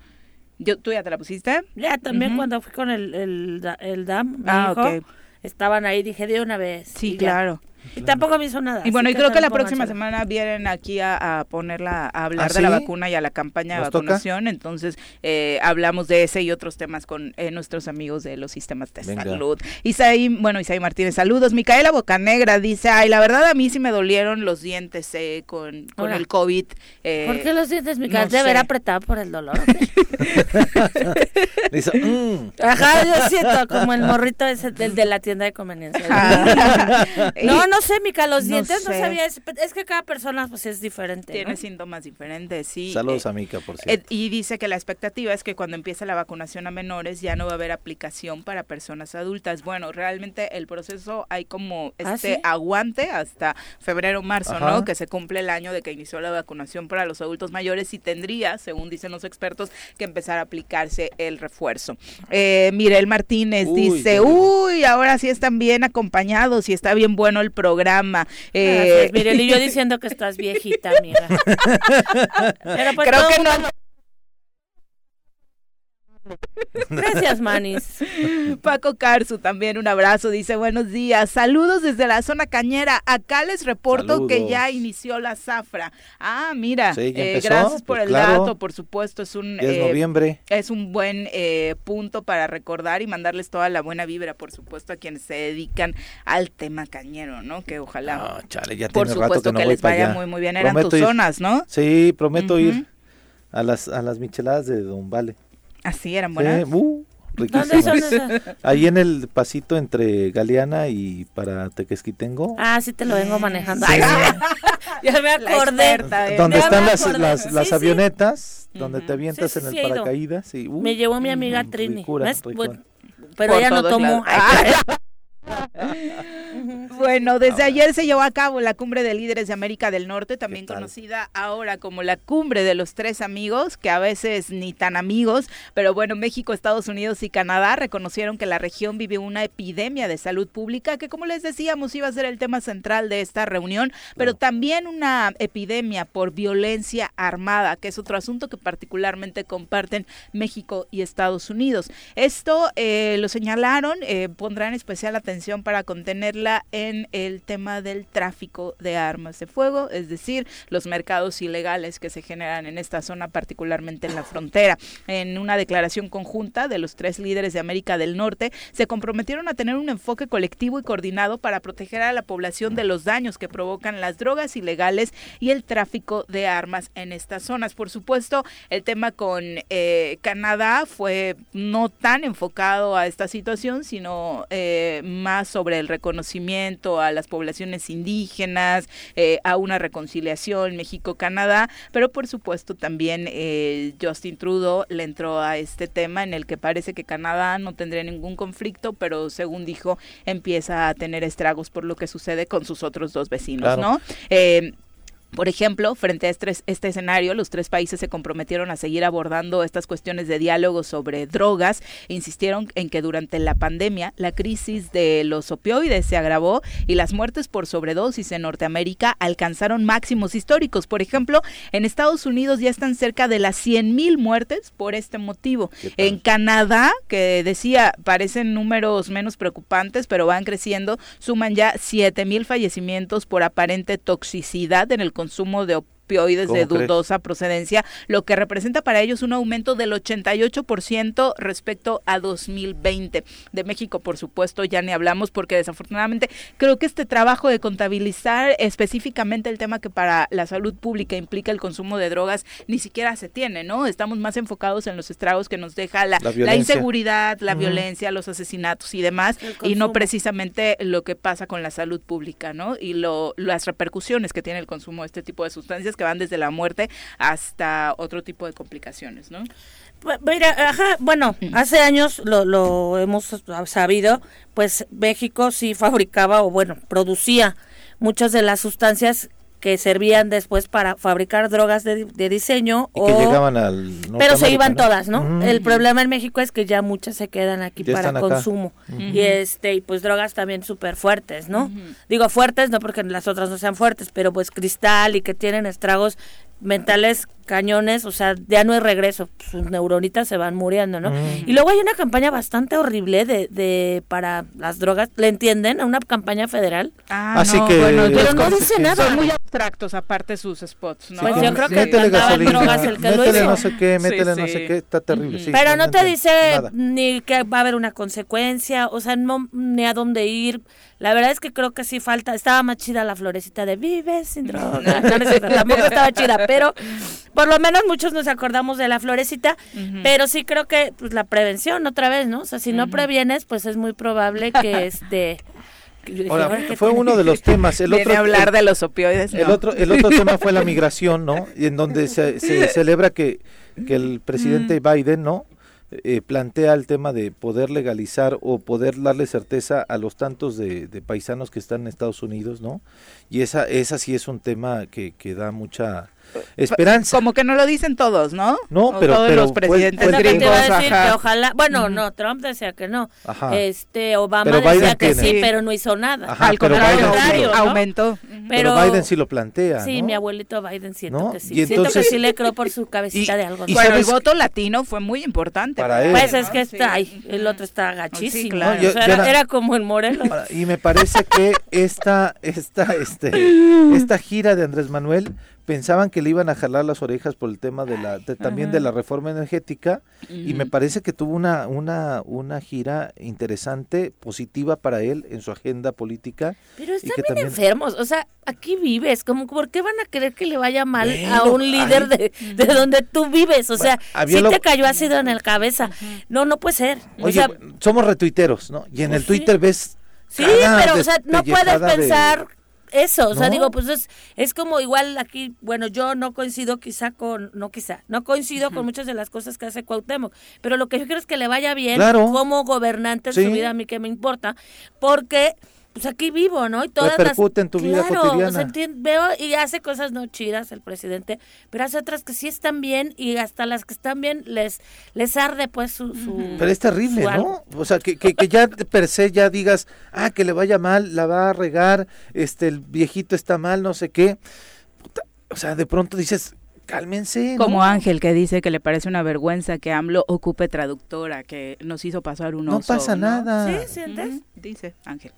Yo, ¿Tú ya te la pusiste? Ya también cuando fui con el, el, el DAM, Ah, dijo, ok. estaban ahí, dije de una vez. Sí, claro. Y tampoco me hizo nada. Y bueno, y creo que la próxima semana vienen aquí a, ponerla, a hablar ¿Ah, de la vacuna y a la campaña de vacunación. Entonces, eh, hablamos de ese y otros temas con eh, nuestros amigos de los sistemas de salud. Isaí, bueno, Isaí Martínez, saludos. Micaela Bocanegra dice, ay, la verdad a mí sí me dolieron los dientes eh, con, con el COVID. ¿Por qué los dientes, Micaela? ¿De haber apretado por el dolor? Mm". Ajá, yo siento como el morrito ese del de la tienda de conveniencia. no, no sé, Mica, los dientes no, sabía. Es, que cada persona pues es diferente. Tiene síntomas diferentes, sí. Saludos a Mica, por cierto. y dice que la expectativa es que cuando empiece la vacunación a menores ya no va a haber aplicación para personas adultas. Bueno, realmente el proceso hay como ¿Ah, este aguante hasta febrero marzo, ¿no? Que se cumple el año de que inició la vacunación para los adultos mayores y tendría, según dicen los expertos, que empezar a aplicarse el refuerzo. Eh, Mirel Martínez dice, uy, ahora sí están bien acompañados y está bien bueno el programa. Eh, y yo diciendo que estás viejita, amiga. Pero pues Creo que no. Gracias, Manis. Paco Carzu también un abrazo, dice buenos días. Saludos desde la zona cañera. Acá les reporto que ya inició la zafra. Ah, mira, eh, gracias por pues el dato, por supuesto, es un es eh, noviembre. Es un buen eh, punto para recordar y mandarles toda la buena vibra, por supuesto, a quienes se dedican al tema cañero, ¿no? Que ojalá. chale, ya por supuesto que, les vaya muy muy bien. Eran tus zonas, ¿no? Sí, prometo ir a las a las micheladas de Don Vale. Así eran buenas. Uh, Ahí en el pasito entre Galeana y para Tequesquitengo. Ah, sí te lo vengo manejando. ya me acordé. donde están las, las, avionetas, donde te avientas en el paracaídas. Y, uh, me llevó mi amiga Trini. pero ella no tomó. bueno, desde ayer se llevó a cabo la cumbre de líderes de América del Norte, también conocida ahora como la cumbre de los tres amigos, que a veces ni tan amigos, pero bueno, México, Estados Unidos y Canadá reconocieron que la región vive una epidemia de salud pública, que como les decíamos iba a ser el tema central de esta reunión, pero también una epidemia por violencia armada, que es otro asunto que particularmente comparten México y Estados Unidos. Esto eh, lo señalaron, eh, pondrán especial atención para contenerla en el tema del tráfico de armas de fuego, es decir, los mercados ilegales que se generan en esta zona, particularmente en la frontera. En una declaración conjunta de los tres líderes de América del Norte, se comprometieron a tener un enfoque colectivo y coordinado para proteger a la población de los daños que provocan las drogas ilegales y el tráfico de armas en estas zonas. Por supuesto, el tema con eh, Canadá fue no tan enfocado a esta situación, sino eh, más sobre el reconocimiento a las poblaciones indígenas, eh, a una reconciliación México-Canadá, pero por supuesto también eh, Justin Trudeau le entró a este tema en el que parece que Canadá no tendría ningún conflicto, pero según dijo empieza a tener estragos por lo que sucede con sus otros dos vecinos, ¿no? Eh, por ejemplo, frente a este, este, escenario, los tres países se comprometieron a seguir abordando estas cuestiones de diálogo sobre drogas e insistieron en que durante la pandemia la crisis de los opioides se agravó y las muertes por sobredosis en Norteamérica alcanzaron máximos históricos. Por ejemplo, en Estados Unidos ya están cerca de las 100 mil muertes por este motivo. En Canadá, que decía, parecen números menos preocupantes, pero van creciendo, suman ya 7 mil fallecimientos por aparente toxicidad en el consumo de opioides de dudosa procedencia, lo que representa para ellos un aumento del 88% respecto a 2020. De México, por supuesto, ya ni hablamos porque desafortunadamente creo que este trabajo de contabilizar específicamente el tema que para la salud pública implica el consumo de drogas ni siquiera se tiene, ¿no? Estamos más enfocados en los estragos que nos deja la, inseguridad, la violencia, los asesinatos y demás, y no precisamente lo que pasa con la salud pública, ¿no? Y lo, las repercusiones que tiene el consumo de este tipo de sustancias que van desde la muerte hasta otro tipo de complicaciones, ¿no? Mira, ajá, bueno, hace años lo, lo hemos sabido, pues México sí fabricaba o bueno, producía muchas de las sustancias que servían después para fabricar drogas de, diseño o que llegaban al pero se iban todas no el problema en México es que ya muchas se quedan aquí para consumo. Y este y pues drogas también súper fuertes no digo fuertes no porque las otras no sean fuertes pero pues cristal y que tienen estragos mentales cañones, o sea, ya no hay regreso, sus neuronitas se van muriendo, ¿no? Mm. Y luego hay una campaña bastante horrible de, de para las drogas, ¿le entienden? Una campaña federal. Ah, Así que bueno, pero no dice nada. Son muy abstractos aparte sus spots, ¿no? Pues yo creo que métele drogas el que métele lo no sé qué, métele no sé qué, está terrible. pero no, te dice ni que va a haber una consecuencia, o sea, no ni a dónde ir. La verdad es que creo que sí falta, estaba más chida la florecita de vives sin droga. tampoco estaba chida, pero por lo menos muchos nos acordamos de la florecita, pero sí creo que pues, la prevención otra vez, ¿no? O sea, si no previenes, pues es muy probable que este fue uno de los temas. El otro, hablar de los opioides. El otro, el otro tema fue la migración, ¿no? En donde se, se celebra que, que el presidente mm. Biden, ¿no? Eh, plantea el tema de poder legalizar o poder darle certeza a los tantos de, de, paisanos que están en Estados Unidos, ¿no? Y esa, esa sí es un tema que, que da mucha esperanza. Como que no lo dicen todos, ¿no? No, pero, todos los presidentes gringos, ojalá, bueno, no, Trump decía que no. Este Obama decía que sí, pero no hizo nada. Al contrario, aumentó. Pero, Biden sí lo plantea, Sí, mi abuelito Biden siento que sí. siento que sí le creo por su cabecita de algo. bueno, el voto latino fue muy importante para él. Pues es que está, ahí, el otro está gachísimo. era, como el Morelos. Y me parece que esta esta este esta gira de Andrés Manuel pensaban que le iban a jalar las orejas por el tema de la también de la reforma energética y me parece que tuvo una una una gira interesante positiva para él en su agenda política pero están bien enfermos o sea aquí vives como por qué van a querer que le vaya mal a un líder de, de, donde tú vives o sea si te cayó ácido en el cabeza. No no puede ser. O sea, somos retuiteros no y en el pues Twitter ves sí pero o sea no puedes pensar eso, o sea, digo, pues es, es como igual aquí, bueno, yo no coincido quizá con, no quizá, no coincido con muchas de las cosas que hace Cuauhtémoc, pero lo que yo quiero es que le vaya bien como gobernante en su vida, a mí que me importa, porque pues aquí vivo, ¿no? Y todas Repercute en tu vida cotidiana. veo y hace cosas no chidas el presidente, pero hace otras que sí están bien y hasta las que están bien les les arde pues su... pero es terrible, ¿no? O sea, que, que, que, ya per se ya digas, ah, que le vaya mal, la va a regar, este, el viejito está mal, no sé qué. o sea, de pronto dices, cálmense. Como Ángel que dice que le parece una vergüenza que AMLO ocupe traductora, que nos hizo pasar un No pasa nada. ¿Sí? ¿Sientes? Dice Ángel.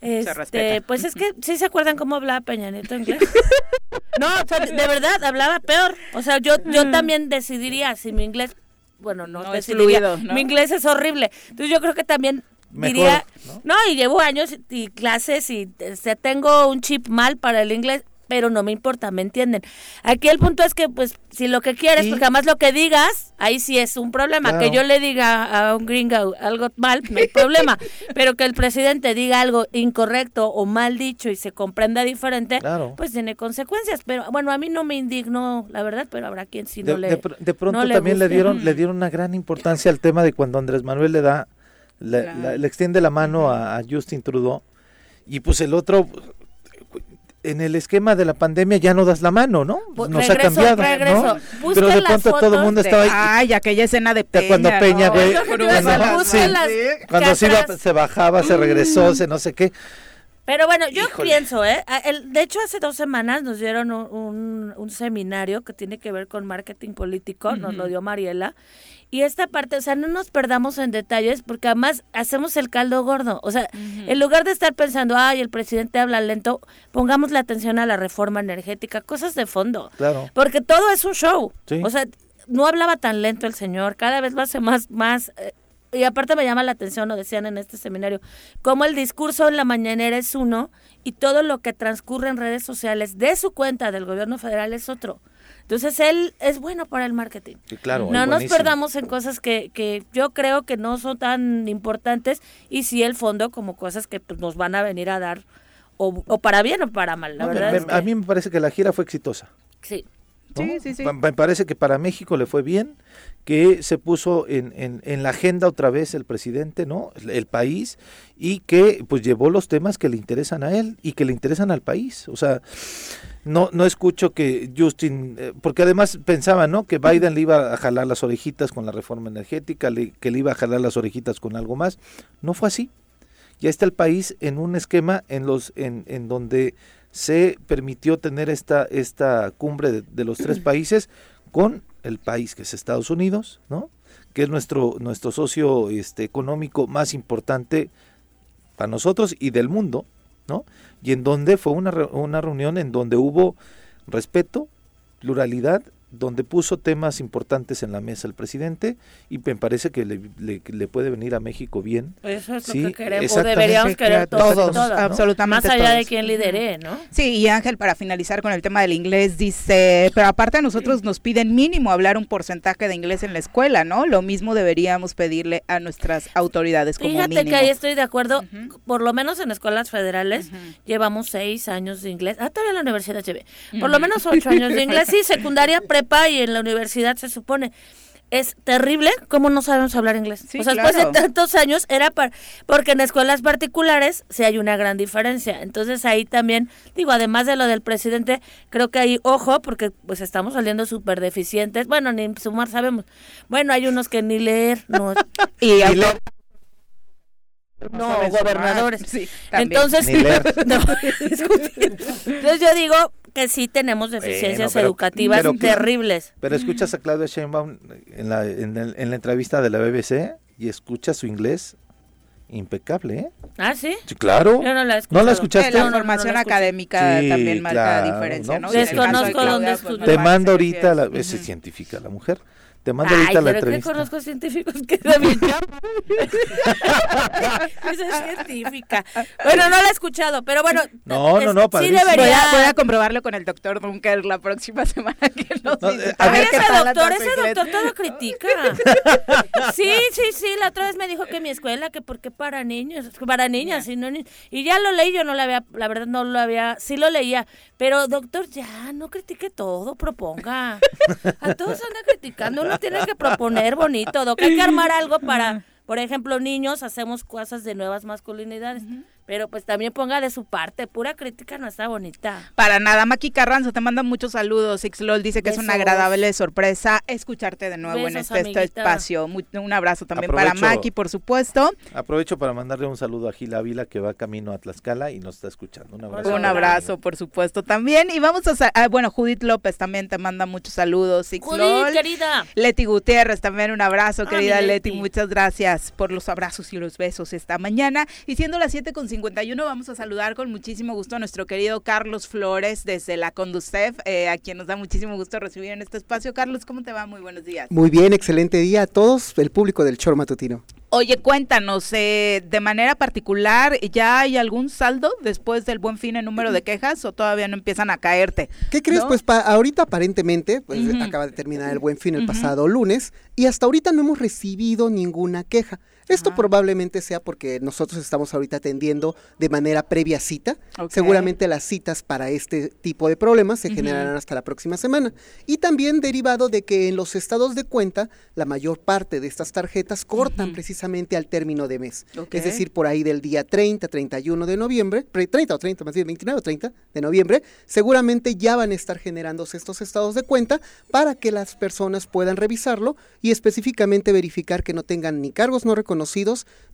Este, pues es que sí se acuerdan cómo hablaba Peña Nieto inglés. no, de verdad hablaba peor. O sea, yo yo mm. también decidiría si mi inglés, bueno, no, decidiría, mi inglés es horrible. Entonces yo creo que también diría, ¿no? y llevo años y clases y este, tengo un chip mal para el inglés pero no me importa, ¿me entienden? Aquí el punto es que, pues, si lo que quieres, porque además lo que digas, ahí sí es un problema. Que yo le diga a un gringo algo mal, no hay problema. pero que el presidente diga algo incorrecto o mal dicho y se comprenda diferente, pues tiene consecuencias. Pero bueno, a mí no me indignó, la verdad, pero habrá quien sí no le. De, pronto también le dieron, le dieron una gran importancia al tema de cuando Andrés Manuel le da, le, extiende la mano a Justin Trudeau. Y pues el otro en el esquema de la pandemia ya no das la mano, ¿no? Pues Nos ha cambiado, ¿no? Pero de pronto todo el mundo estaba ahí. Ay, aquella escena de Peña. Cuando Peña, güey, cuando, se, iba, se bajaba, se regresó, se no sé qué. Pero bueno, yo pienso, ¿eh? de hecho, hace dos semanas nos dieron un, un, seminario que tiene que ver con marketing político, nos lo dio Mariela, y esta parte, o sea, no nos perdamos en detalles porque además hacemos el caldo gordo. O sea, en lugar de estar pensando, ay, el presidente habla lento, pongamos la atención a la reforma energética, cosas de fondo. Claro. Porque todo es un show. O sea, no hablaba tan lento el señor, cada vez lo hace más, más... Eh, y aparte me llama la atención, lo decían en este seminario, cómo el discurso en la mañanera es uno y todo lo que transcurre en redes sociales de su cuenta del gobierno federal es otro. Entonces él es bueno para el marketing. claro. No nos perdamos en cosas que, que yo creo que no son tan importantes y sí el fondo como cosas que pues, nos van a venir a dar o, o para bien o para mal. La verdad A mí me parece que la gira fue exitosa. Sí. Sí, sí, sí. Me parece que para México le fue bien, que se puso en, en, en, la agenda otra vez el presidente, ¿no? El país, y que pues llevó los temas que le interesan a él y que le interesan al país. O sea, no, no escucho que Justin, eh, porque además pensaba, ¿no? Que Biden le iba a jalar las orejitas con la reforma energética, que le iba a jalar las orejitas con algo más. No fue así. Ya está el país en un esquema en los, en, en donde se permitió tener esta, esta cumbre de, los tres países con el país que es Estados Unidos, ¿no? que es nuestro, nuestro socio este, económico más importante para nosotros y del mundo, ¿no? Y en donde fue una, una reunión en donde hubo respeto, pluralidad donde puso temas importantes en la mesa el presidente y me parece que le, puede venir a México bien. Eso es lo que queremos, o deberíamos querer todos, absolutamente Más allá de quien lidere, ¿no? Sí, y Ángel, para finalizar con el tema del inglés, dice, pero aparte a nosotros nos piden mínimo hablar un porcentaje de inglés en la escuela, ¿no? Lo mismo deberíamos pedirle a nuestras autoridades como Fíjate que ahí estoy de acuerdo, por lo menos en escuelas federales llevamos seis años de inglés, ah, todavía en la universidad llevé, por lo menos ocho años de inglés, sí, secundaria, y en la universidad se supone es terrible cómo no sabemos hablar inglés. o sea, después de tantos años era para, porque en escuelas particulares sí hay una gran diferencia. Entonces ahí también, digo, además de lo del presidente, creo que hay ojo porque pues estamos saliendo súper deficientes. Bueno, ni sumar sabemos. Bueno, hay unos que ni leer, no. y no, gobernadores. Sí, entonces, entonces yo digo, que sí tenemos deficiencias educativas terribles. Pero escuchas a Claudia Sheinbaum en la, en, la entrevista de la BBC y escuchas su inglés impecable, ¿eh? ¿Ah, sí? Sí, claro. Yo no la, ¿No la escuchaste? La formación académica también marca la diferencia, ¿no? Desconozco dónde estudió. Te mando ahorita, la, es científica la mujer, te mando Ay, ahorita la entrevista. Ay, conozco científicos que mi Esa es científica. Bueno, no la he escuchado, pero bueno. No, no, no, sí debería... voy, a, comprobarlo con el doctor Dunker la próxima semana que nos no, dice. A ver, ese doctor, ese doctor todo critica. Sí, sí, sí, la otra vez me dijo que mi escuela, que porque para niños, para niñas, y, no, y ya lo leí, yo no lo había, la verdad no lo había, sí lo leía, pero doctor, ya, no critique todo, proponga. A todos anda criticando, uno tiene que proponer bonito, Doc. Hay que armar algo para, por ejemplo, niños, hacemos cosas de nuevas masculinidades. Pero pues también ponga de su parte, pura crítica no está bonita. Para nada, Maki Carranzo te manda muchos saludos. Xlol dice que es una agradable sorpresa escucharte de nuevo en este, este espacio. un abrazo también para Maki, por supuesto. Aprovecho para mandarle un saludo a Gil Ávila que va camino a Tlaxcala y nos está escuchando. Un abrazo. Un abrazo, por supuesto, también. Y vamos a, ah, bueno, Judith López también te manda muchos saludos. Judith, querida. Leti Gutiérrez también un abrazo, ah, querida Leti. Muchas gracias por los abrazos y los besos esta mañana. Y siendo las 7 con 51 vamos a saludar con muchísimo gusto a nuestro querido Carlos Flores desde la Conducef, eh, a quien nos da muchísimo gusto recibir en este espacio. Carlos, ¿cómo te va? Muy buenos días. Muy bien, excelente día a todos, el público del Chor Matutino. Oye, cuéntanos, eh, de manera particular, ¿ya hay algún saldo después del buen fin en número de quejas o todavía no empiezan a caerte? ¿Qué crees? Pues ahorita aparentemente, pues acaba de terminar el buen fin el pasado lunes y hasta ahorita no hemos recibido ninguna queja. Esto probablemente sea porque nosotros estamos ahorita atendiendo de manera previa cita. Seguramente las citas para este tipo de problemas se generarán hasta la próxima semana. Y también derivado de que en los estados de cuenta la mayor parte de estas tarjetas cortan precisamente al término de mes. Es decir, por ahí del día 30, 31 de noviembre, 30 o 30, más bien 29 o 30 de noviembre, seguramente ya van a estar generándose estos estados de cuenta para que las personas puedan revisarlo y específicamente verificar que no tengan ni cargos no reconocidos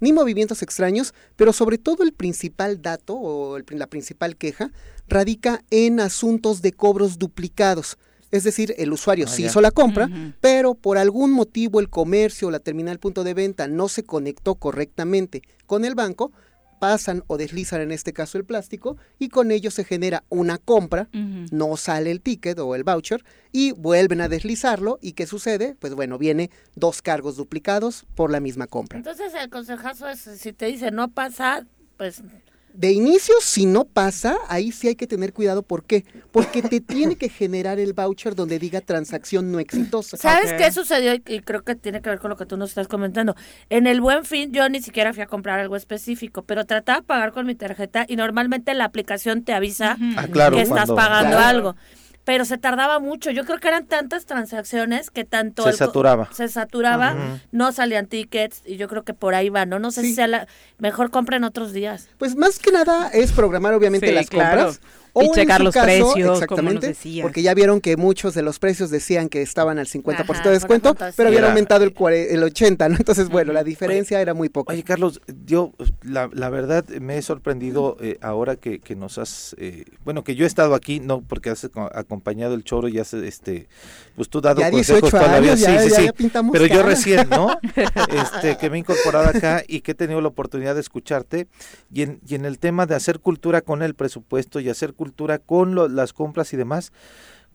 ni movimientos extraños, pero sobre todo el principal dato o la principal queja radica en asuntos de cobros duplicados. Es decir, el usuario ah, sí hizo la compra, pero por algún motivo el comercio o la terminal punto de venta no se conectó correctamente con el banco, pasan o deslizan en este caso el plástico y con ello se genera una compra, no sale el ticket o el voucher y vuelven a deslizarlo y ¿qué sucede? Pues bueno, viene dos cargos duplicados por la misma compra. Entonces el consejazo es, si te dice no pasa, pues de inicio, si no pasa, ahí sí hay que tener cuidado. ¿Por qué? Porque te tiene que generar el voucher donde diga transacción no exitosa. ¿Sabes qué sucedió? Y creo que tiene que ver con lo que tú nos estás comentando. En el buen fin, yo ni siquiera fui a comprar algo específico, pero trataba de pagar con mi tarjeta y normalmente la aplicación te avisa ah, que estás pagando algo pero se tardaba mucho. Yo creo que eran tantas transacciones que tanto... Se saturaba. Se saturaba, no salían tickets y yo creo que por ahí va, ¿no? No sé si sea la... Mejor compren otros días. Pues más que nada es programar obviamente las compras y checar los precios, exactamente, porque ya vieron que muchos de los precios decían que estaban al 50% de descuento, pero habían aumentado el, el 80, ¿no? Entonces, bueno, la diferencia era muy poca. Oye, Carlos, yo la, la verdad me he sorprendido eh, ahora que, que, nos has, eh, bueno, que yo he estado aquí, no porque has acompañado el choro y has, este, pues tú dado consejos toda la vida, sí, sí, sí, pero yo recién, ¿no? este, que me he incorporado acá y que he tenido la oportunidad de escucharte y en, y en el tema de hacer cultura con el presupuesto y hacer cultura con las compras y demás,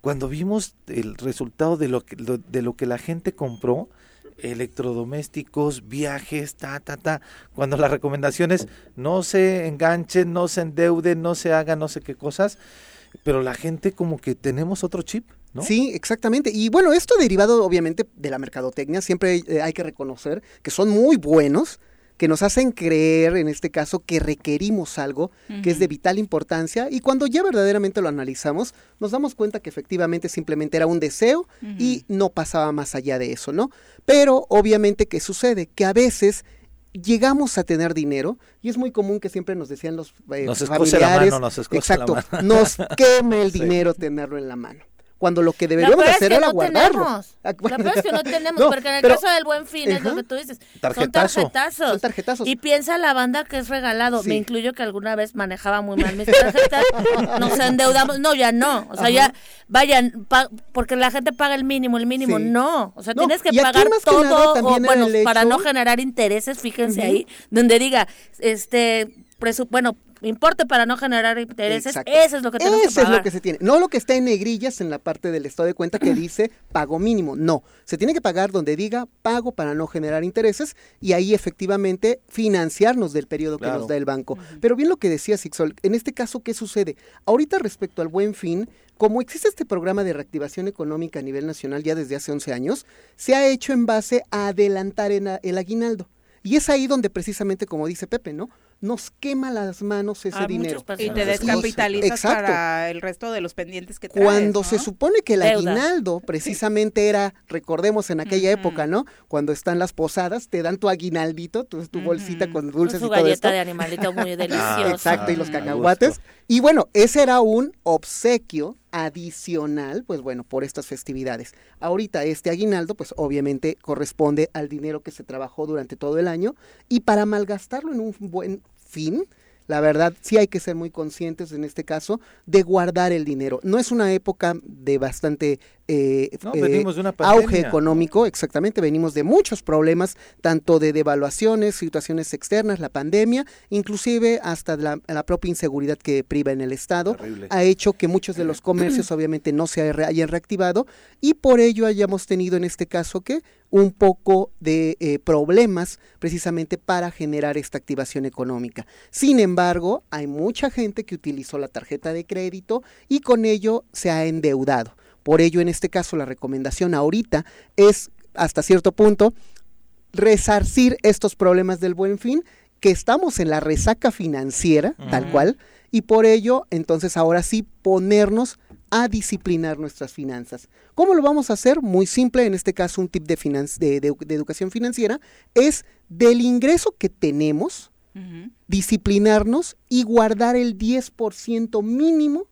cuando vimos el resultado de lo que, de lo que la gente compró, electrodomésticos, viajes, ta, ta, ta, cuando las recomendaciones no se enganchen, no se endeuden, no se hagan no sé qué cosas, pero la gente como que tenemos otro chip. ¿No? Sí, exactamente. Y bueno, esto derivado obviamente de la mercadotecnia, siempre eh, hay que reconocer que son muy buenos, que nos hacen creer, en este caso, que requerimos algo que es de vital importancia y cuando ya verdaderamente lo analizamos, nos damos cuenta que efectivamente simplemente era un deseo y no pasaba más allá de eso, ¿no? Pero obviamente, ¿qué sucede? Que a veces llegamos a tener dinero y es muy común que siempre nos decían los eh, nos familiares, la mano, nos exacto, nos queme el dinero tenerlo en la mano cuando lo que deberíamos hacer era guardarlo. Tenemos. La verdad es que no tenemos, porque en el caso del buen fin es lo que tú dices, son tarjetazos. Son tarjetazos. Y piensa la banda que es regalado. Me incluyo que alguna vez manejaba muy mal mis tarjetas, nos endeudamos, no, ya no, o sea, ya vayan, porque la gente paga el mínimo, el mínimo, no, o sea, tienes que pagar todo, o, bueno, para no generar intereses, fíjense ahí, donde diga, este, bueno, importe para no generar intereses, eso es lo que tenemos Eso es lo que se tiene. No lo que está en negrillas en la parte del estado de cuenta que dice pago mínimo. No, se tiene que pagar donde diga pago para no generar intereses y ahí efectivamente financiarnos del periodo que nos da el banco. Pero bien lo que decía Sixol, en este caso, ¿qué sucede? Ahorita respecto al buen fin, como existe este programa de reactivación económica a nivel nacional ya desde hace 11 años, se ha hecho en base a adelantar el aguinaldo. Y es ahí donde precisamente, como dice Pepe, ¿no? Nos quema las manos ese dinero. Y te descapitalizas para el resto de los pendientes que traes, Cuando se supone que el aguinaldo precisamente era, recordemos en aquella época, ¿no? Cuando están las posadas, te dan tu aguinaldito, tu, tu bolsita con dulces con su y todo galleta de animalito muy deliciosa. Exacto, y los cacahuates. Y bueno, ese era un obsequio adicional, pues bueno, por estas festividades. Ahorita este aguinaldo, pues obviamente corresponde al dinero que se trabajó durante todo el año y para malgastarlo en un buen fin, la verdad sí hay que ser muy conscientes en este caso de guardar el dinero. No es una época de bastante eh, eh, auge económico, exactamente, venimos de muchos problemas, tanto de devaluaciones, situaciones externas, la pandemia, inclusive hasta la, propia inseguridad que priva en el Estado, ha hecho que muchos de los comercios obviamente no se hayan reactivado y por ello hayamos tenido en este caso que un poco de eh, problemas precisamente para generar esta activación económica. Sin embargo, hay mucha gente que utilizó la tarjeta de crédito y con ello se ha endeudado. Por ello, en este caso, la recomendación ahorita es, hasta cierto punto, resarcir estos problemas del buen fin, que estamos en la resaca financiera, tal cual, y por ello, entonces ahora sí, ponernos a disciplinar nuestras finanzas. ¿Cómo lo vamos a hacer? Muy simple, en este caso un tip de, de, educación financiera, es del ingreso que tenemos, disciplinarnos y guardar el 10% mínimo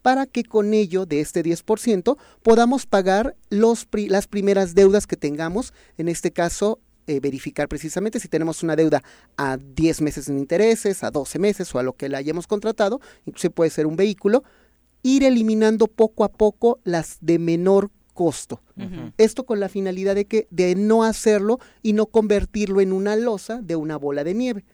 para que con ello, de este 10%, podamos pagar los, las primeras deudas que tengamos, en este caso, eh, verificar precisamente si tenemos una deuda a 10 meses sin intereses, a 12 meses o a lo que la hayamos contratado, incluso puede ser un vehículo, ir eliminando poco a poco las de menor costo. Esto con la finalidad de que de no hacerlo y no convertirlo en una losa de una bola de nieve.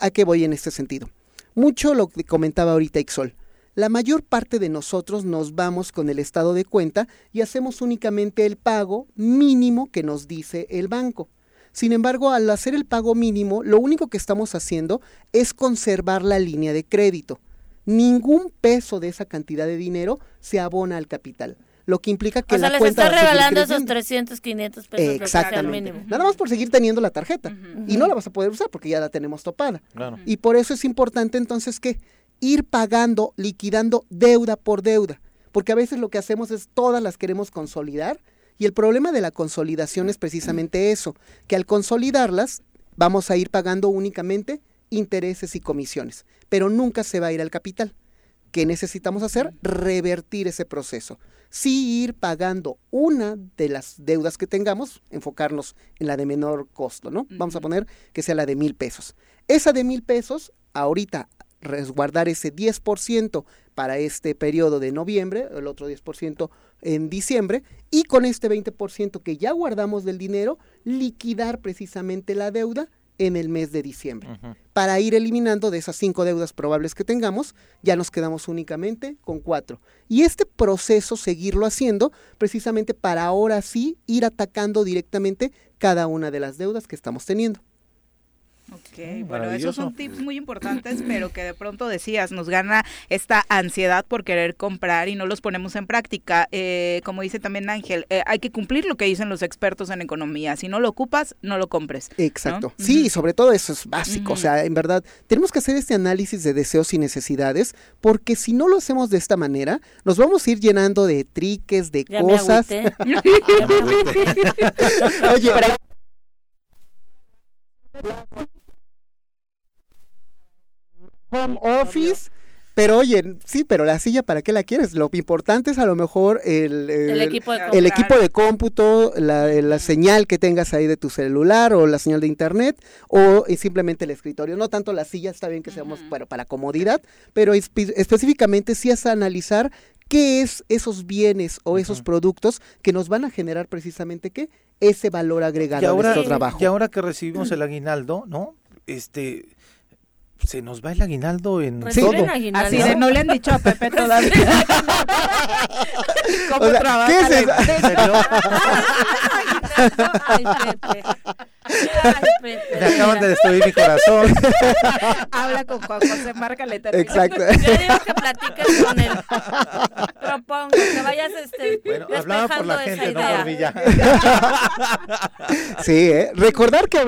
¿A qué voy en este sentido? Mucho lo que comentaba ahorita Ixol la mayor parte de nosotros nos vamos con el estado de cuenta y hacemos únicamente el pago mínimo que nos dice el banco. Sin embargo, al hacer el pago mínimo, lo único que estamos haciendo es conservar la línea de crédito. Ningún peso de esa cantidad de dinero se abona al capital lo que implica que o sea, la les cuenta está regalando esos 300, 500 pesos Exactamente. Mínimo. Nada más por seguir teniendo la tarjeta. Y no la vas a poder usar porque ya la tenemos topada. Y por eso es importante entonces que ir pagando, liquidando deuda por deuda, porque a veces lo que hacemos es todas las queremos consolidar y el problema de la consolidación es precisamente eso, que al consolidarlas vamos a ir pagando únicamente intereses y comisiones, pero nunca se va a ir al capital. ¿Qué necesitamos hacer? Revertir ese proceso. Sí ir pagando una de las deudas que tengamos, enfocarnos en la de menor costo, ¿no? Vamos a poner que sea la de mil pesos. Esa de mil pesos, ahorita resguardar ese 10% para este periodo de noviembre, el otro 10% en diciembre, y con este 20% que ya guardamos del dinero, liquidar precisamente la deuda en el mes de diciembre. Para ir eliminando de esas cinco deudas probables que tengamos, ya nos quedamos únicamente con cuatro. Y este proceso, seguirlo haciendo, precisamente para ahora sí ir atacando directamente cada una de las deudas que estamos teniendo. Ok, bueno, esos son tips muy importantes, pero que de pronto decías, nos gana esta ansiedad por querer comprar y no los ponemos en práctica. Eh, como dice también Ángel, eh, hay que cumplir lo que dicen los expertos en economía. Si no lo ocupas, no lo compres. Exacto. Sí, sobre todo eso es básico. O sea, en verdad, tenemos que hacer este análisis de deseos y necesidades, porque si no lo hacemos de esta manera, nos vamos a ir llenando de triques, de cosas. Oye, home office. Pero oye, sí, pero la silla, ¿para qué la quieres? Lo importante es a lo mejor el, equipo, de el equipo de cómputo, la, señal que tengas ahí de tu celular o la señal de internet o simplemente el escritorio. No tanto la silla, está bien que seamos para, para comodidad, pero específicamente sí es analizar qué es esos bienes o esos productos que nos van a generar precisamente qué ese valor agregado a nuestro trabajo. Y ahora que recibimos el aguinaldo, ¿no? Este se nos va el aguinaldo en todo. Así de no le han dicho a Pepe todavía. ¿Cómo o sea, ¿Qué es eso? Ay, Pepe. Me acaban de destruir mi corazón. Habla con Juan José, márcale Exacto. Yo digo que platiques con él. Propongo que vayas este, bueno, hablaba por la gente, no por Villa. Sí, ¿eh? recordar que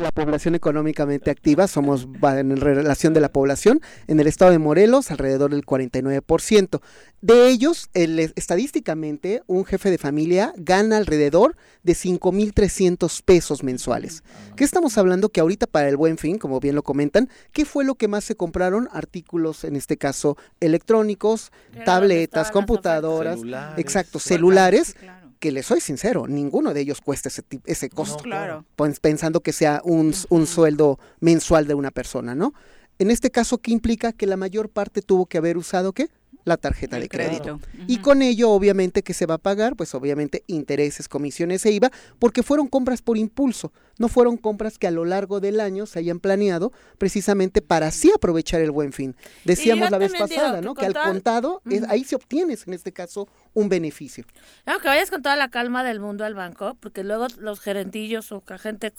la población económicamente activa somos en relación de la población en el estado de Morelos alrededor del 49%. De ellos, el, estadísticamente, un jefe de familia gana alrededor de 5.300 pesos mensuales. ¿Qué estamos hablando? Que ahorita para el buen fin, como bien lo comentan, ¿qué fue lo que más se compraron? Artículos, en este caso, electrónicos, tabletas, computadoras, exacto, celulares. que les soy sincero, ninguno de ellos cuesta ese, ese costo. claro. Pensando que sea un, un sueldo mensual de una persona, ¿no? En este caso, ¿qué implica? Que la mayor parte tuvo que haber usado, ¿qué? La tarjeta de crédito. Y con ello, obviamente, que se va a pagar, pues obviamente intereses, comisiones e IVA, porque fueron compras por impulso, no fueron compras que a lo largo del año se hayan planeado precisamente para así aprovechar el buen fin. Decíamos la vez pasada, ¿no? Que al contado, ahí se obtienes, en este caso, un beneficio. No, que vayas con toda la calma del mundo al banco, porque luego los gerentillos o gente,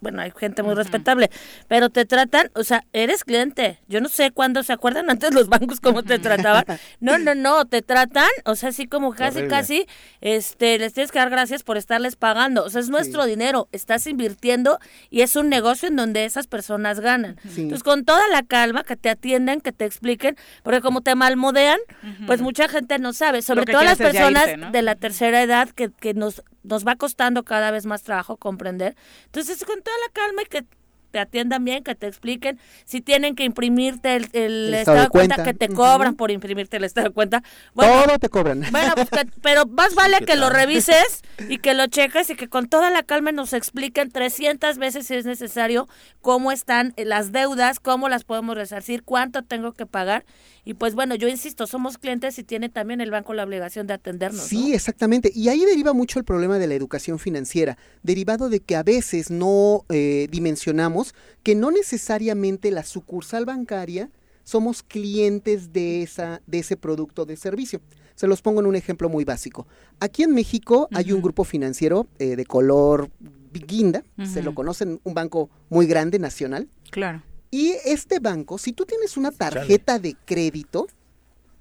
bueno, hay gente muy respetable, pero te tratan, o sea, eres cliente. Yo no sé cuándo se acuerdan antes los bancos cómo te trataban. No, no, no, te tratan, o sea, así como casi, casi, este, les tienes que dar gracias por estarles pagando. O sea, es nuestro dinero, estás invirtiendo y es un negocio en donde esas personas ganan. Entonces, con toda la calma, que te atienden, que te expliquen, porque como te malmodean, pues mucha gente no sabe, sobre todo las personas de la tercera edad que, que nos, nos va costando cada vez más trabajo comprender. Entonces, con toda la calma y que te atiendan bien, que te expliquen si tienen que imprimirte el, estado, de cuenta, que te cobran por imprimirte el estado de cuenta. Bueno, Todo te cobran. Bueno, pues pero más vale que lo revises y que lo cheques y que con toda la calma nos expliquen 300 veces si es necesario cómo están las deudas, cómo las podemos resarcir, cuánto tengo que pagar y pues bueno, yo insisto, somos clientes y tiene también el banco la obligación de atendernos. Sí, exactamente. Y ahí deriva mucho el problema de la educación financiera, derivado de que a veces no eh, dimensionamos que no necesariamente la sucursal bancaria somos clientes de, esa, de ese producto de servicio. Se los pongo en un ejemplo muy básico. Aquí en México hay un grupo financiero eh, de color guinda, se lo conocen, un banco muy grande, nacional. Claro. Y este banco, si tú tienes una tarjeta de crédito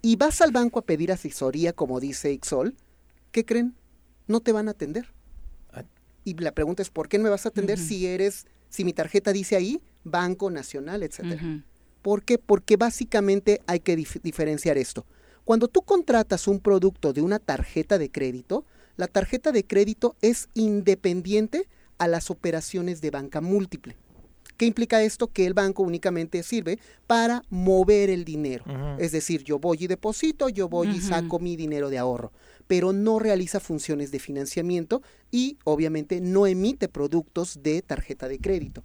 y vas al banco a pedir asesoría, como dice Ixol, ¿qué creen? No te van a atender. Ah. Y la pregunta es, ¿por qué no me vas a atender si eres, si mi tarjeta dice ahí, Banco Nacional, etcétera? ¿Por qué? Porque básicamente hay que diferenciar esto. Cuando tú contratas un producto de una tarjeta de crédito, la tarjeta de crédito es independiente a las operaciones de banca múltiple. ¿Qué implica esto? Que el banco únicamente sirve para mover el dinero. Es decir, yo voy y deposito, yo voy y saco mi dinero de ahorro, pero no realiza funciones de financiamiento y obviamente no emite productos de tarjeta de crédito.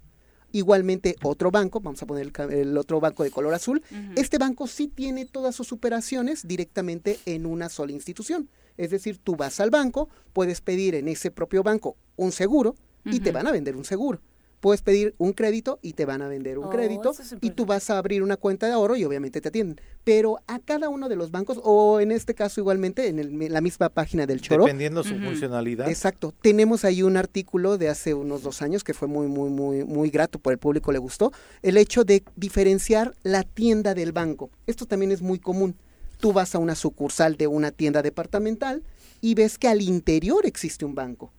Igualmente otro banco, vamos a poner el, otro banco de color azul, este banco sí tiene todas sus operaciones directamente en una sola institución. Es decir, tú vas al banco, puedes pedir en ese propio banco un seguro y te van a vender un seguro puedes pedir un crédito y te van a vender un oh, crédito y tú vas a abrir una cuenta de ahorro y obviamente te atienden. Pero a cada uno de los bancos, o en este caso igualmente en la misma página del Choro. Dependiendo su funcionalidad. Exacto. Tenemos ahí un artículo de hace unos dos años que fue muy, muy, muy, muy grato por el público, le gustó. El hecho de diferenciar la tienda del banco. Esto también es muy común. Tú vas a una sucursal de una tienda departamental y ves que al interior existe un banco.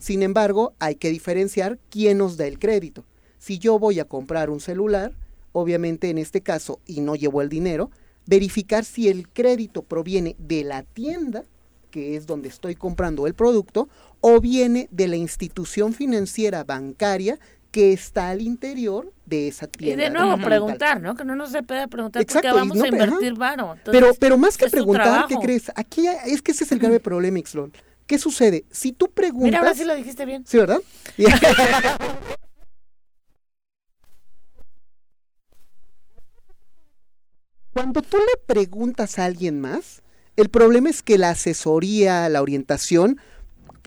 Sin embargo, hay que diferenciar quién nos da el crédito. Si yo voy a comprar un celular, obviamente en este caso, y no llevo el dinero, verificar si el crédito proviene de la tienda, que es donde estoy comprando el producto, o viene de la institución financiera bancaria que está al interior de esa tienda. Y de nuevo preguntar, ¿no? Que no nos se preguntar Exacto, porque vamos a invertir varo. pero, pero más que preguntar, ¿qué crees? Aquí es que ese es el grave problema, Ixlon. ¿Qué sucede? Si tú preguntas... Mira, ahora sí lo dijiste bien. Sí, ¿verdad? Cuando tú le preguntas a alguien más, el problema es que la asesoría, la orientación,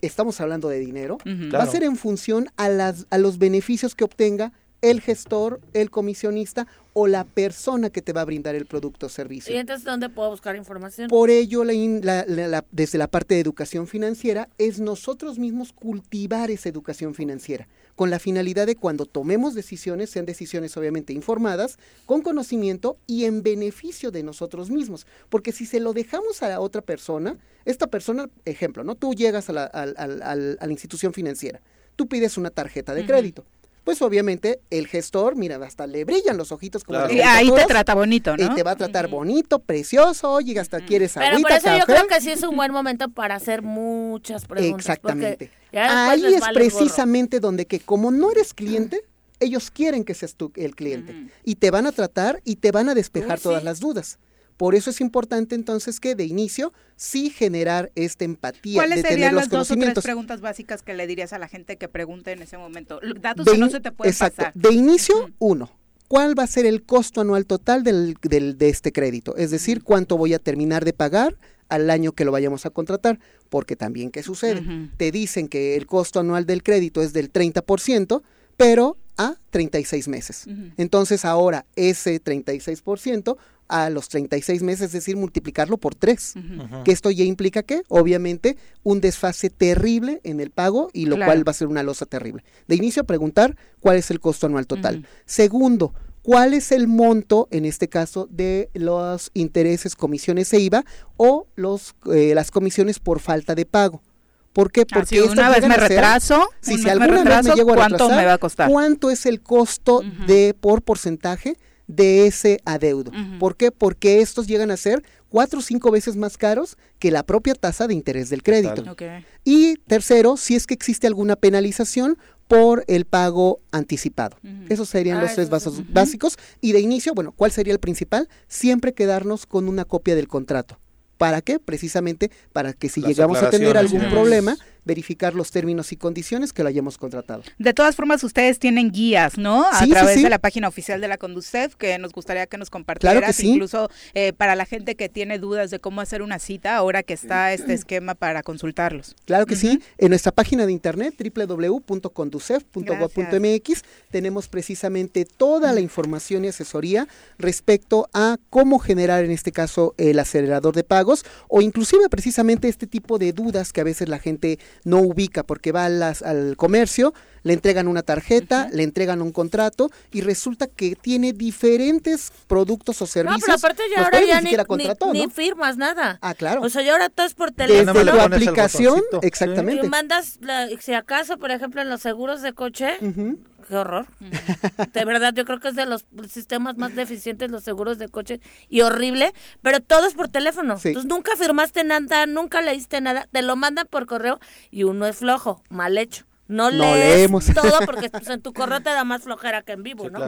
estamos hablando de dinero, va a ser en función a, las, a los beneficios que obtenga el gestor, el comisionista o la persona que te va a brindar el producto o servicio. ¿Y entonces dónde puedo buscar información? Por ello, desde la parte de educación financiera, es nosotros mismos cultivar esa educación financiera, con la finalidad de cuando tomemos decisiones, sean decisiones obviamente informadas, con conocimiento y en beneficio de nosotros mismos. Porque si se lo dejamos a la otra persona, esta persona, ejemplo, ¿no? Tú llegas a la, a la institución financiera, tú pides una tarjeta de crédito pues obviamente el gestor, mira, hasta le brillan los ojitos como Y ahí te trata bonito, ¿no? Y te va a tratar bonito, precioso, oye, hasta quieres Pero por eso yo creo que sí es un buen momento para hacer muchas preguntas. Exactamente. Ahí es precisamente donde que como no eres cliente, ellos quieren que seas tú el cliente y te van a tratar y te van a despejar todas las dudas. Por eso es importante entonces que de inicio sí generar esta empatía. ¿Cuáles serían las dos o tres preguntas básicas que le dirías a la gente que pregunte en ese momento? Datos que no se te pueden exacto. De inicio, uno, ¿cuál va a ser el costo anual total del, de este crédito? Es decir, ¿cuánto voy a terminar de pagar al año que lo vayamos a contratar? Porque también, ¿qué sucede? Te dicen que el costo anual del crédito es del 30%, pero a 36 meses. Entonces ahora ese 36% a los 36 meses, es decir, multiplicarlo por 3. Que esto ya implica que, obviamente, un desfase terrible en el pago y lo cual va a ser una losa terrible. De inicio, preguntar cuál es el costo anual total. Segundo, cuál es el monto, en este caso, de los intereses, comisiones e IVA o los, eh, las comisiones por falta de pago. ¿Por qué? Porque una vez me retraso, si, alguna vez me llego a ¿cuánto me va a costar? ¿Cuánto es el costo de por porcentaje de ese adeudo. ¿Por qué? Porque estos llegan a ser cuatro o cinco veces más caros que la propia tasa de interés del crédito. Y tercero, si es que existe alguna penalización por el pago anticipado. Esos serían ah, los tres vasos básicos. Y de inicio, bueno, ¿cuál sería el principal? Siempre quedarnos con una copia del contrato. ¿Para qué? Precisamente para que si llegamos a tener algún problema, verificar los términos y condiciones que lo hayamos contratado. De todas formas, ustedes tienen guías, ¿no? A través de la página oficial de la Conducef, que nos gustaría que nos compartieras, incluso eh, para la gente que tiene dudas de cómo hacer una cita, ahora que está este esquema para consultarlos. Claro que sí, en nuestra página de internet www.conducef.gov.mx tenemos precisamente toda la información y asesoría respecto a cómo generar en este caso el acelerador de pagos o inclusive precisamente este tipo de dudas que a veces la gente no ubica porque va al comercio, le entregan una tarjeta, le entregan un contrato y resulta que tiene diferentes productos o servicios. No, pero aparte ya ahora ya ni, firmas nada. Ah, claro. O sea, ya ahora todo es por teléfono. Desde tu aplicación, exactamente. Y mandas, si acaso, por ejemplo, en los seguros de coche, qué horror. De verdad, yo creo que es de los sistemas más deficientes los seguros de coche y horrible, pero todo es por teléfono. Entonces nunca firmaste nada, nunca leíste nada, te lo mandan por correo y uno es flojo, mal hecho. No, leemos todo porque pues, en tu correo te da más flojera que en vivo, ¿no?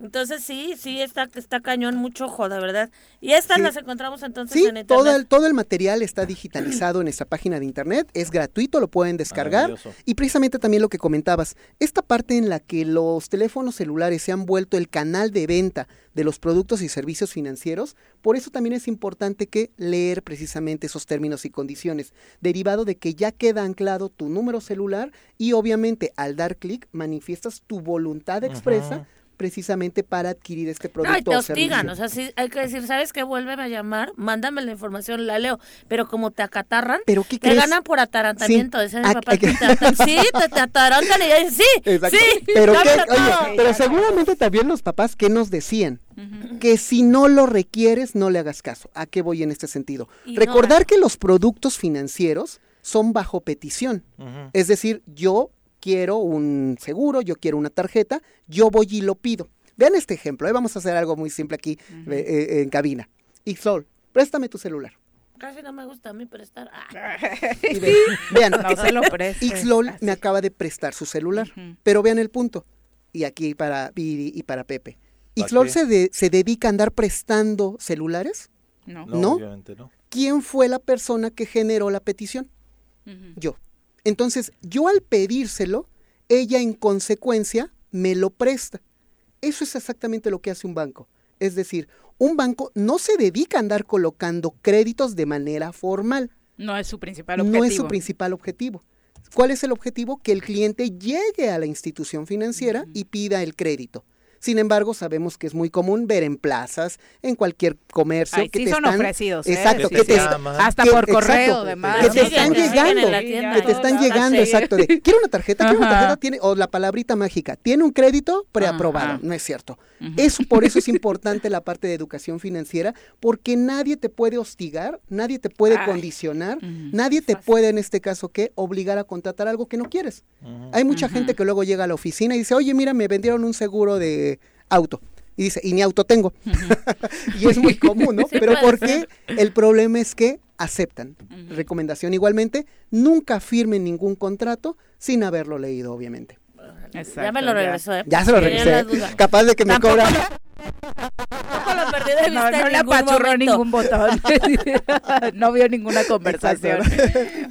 Entonces sí, sí, está, está cañón, mucho ojo, de verdad. Y estas las encontramos entonces en internet. Todo el, todo el material está digitalizado en esta página de internet, es gratuito, lo pueden descargar. Y precisamente también lo que comentabas, esta parte en la que los teléfonos celulares se han vuelto el canal de venta de los productos y servicios financieros, por eso también es importante que leer precisamente esos términos y condiciones, derivado de que ya queda anclado tu número celular y obviamente al dar clic manifiestas tu voluntad expresa precisamente para adquirir este producto. No, y te hostigan, o sea, sí, hay que decir, ¿sabes qué? Vuélveme a llamar, mándame la información, la leo, pero como te acatarran, ¿Pero qué te ganan por atarantamiento, sí. mi papá, sí, te, atarantan y sí, sí, pero, pero seguramente también los papás, ¿qué nos decían? Que si no lo requieres, no le hagas caso. ¿A qué voy en este sentido? Recordar que los productos financieros son bajo petición. Es decir, yo quiero un seguro, yo quiero una tarjeta, yo voy y lo pido. Vean este ejemplo, ¿eh? vamos a hacer algo muy simple aquí eh, eh, en cabina. Ixol, préstame tu celular. Casi no me gusta a mí prestar. Ah. vean, no me acaba de prestar su celular, pero vean el punto. Y aquí para Viri y para Pepe. ¿Ixlol se, se dedica a andar prestando celulares? No. ¿No? Obviamente no. ¿Quién fue la persona que generó la petición? Yo. Entonces, yo al pedírselo, ella en consecuencia me lo presta. Eso es exactamente lo que hace un banco. Es decir, un banco no se dedica a andar colocando créditos de manera formal. No es su principal objetivo. No es su principal objetivo. ¿Cuál es el objetivo? Que el cliente llegue a la institución financiera y pida el crédito. Sin embargo, sabemos que es muy común ver en plazas, en cualquier comercio que sí te son están ofrecidos, ¿eh? exacto, que te, hasta por correo, que te están llegando, que te están llegando, exacto, de quiero una tarjeta, quiero una tarjeta, tiene o la palabrita mágica, tiene un crédito preaprobado, no es cierto. Eso por eso es importante la parte de educación financiera, porque nadie te puede hostigar, nadie te puede condicionar, nadie te puede en este caso que obligar a contratar algo que no quieres. Hay mucha gente que luego llega a la oficina y dice, "Oye, mira, me vendieron un seguro de auto. Y dice, y ni auto tengo. y es muy común, ¿no? Pero porque el problema es que aceptan. Recomendación igualmente, nunca firmen ningún contrato sin haberlo leído, obviamente. ya me lo regresó, ¿eh? Ya se lo regresé. Capaz de que me cobra. No, no le apachurró ningún botón. no vio ninguna conversación.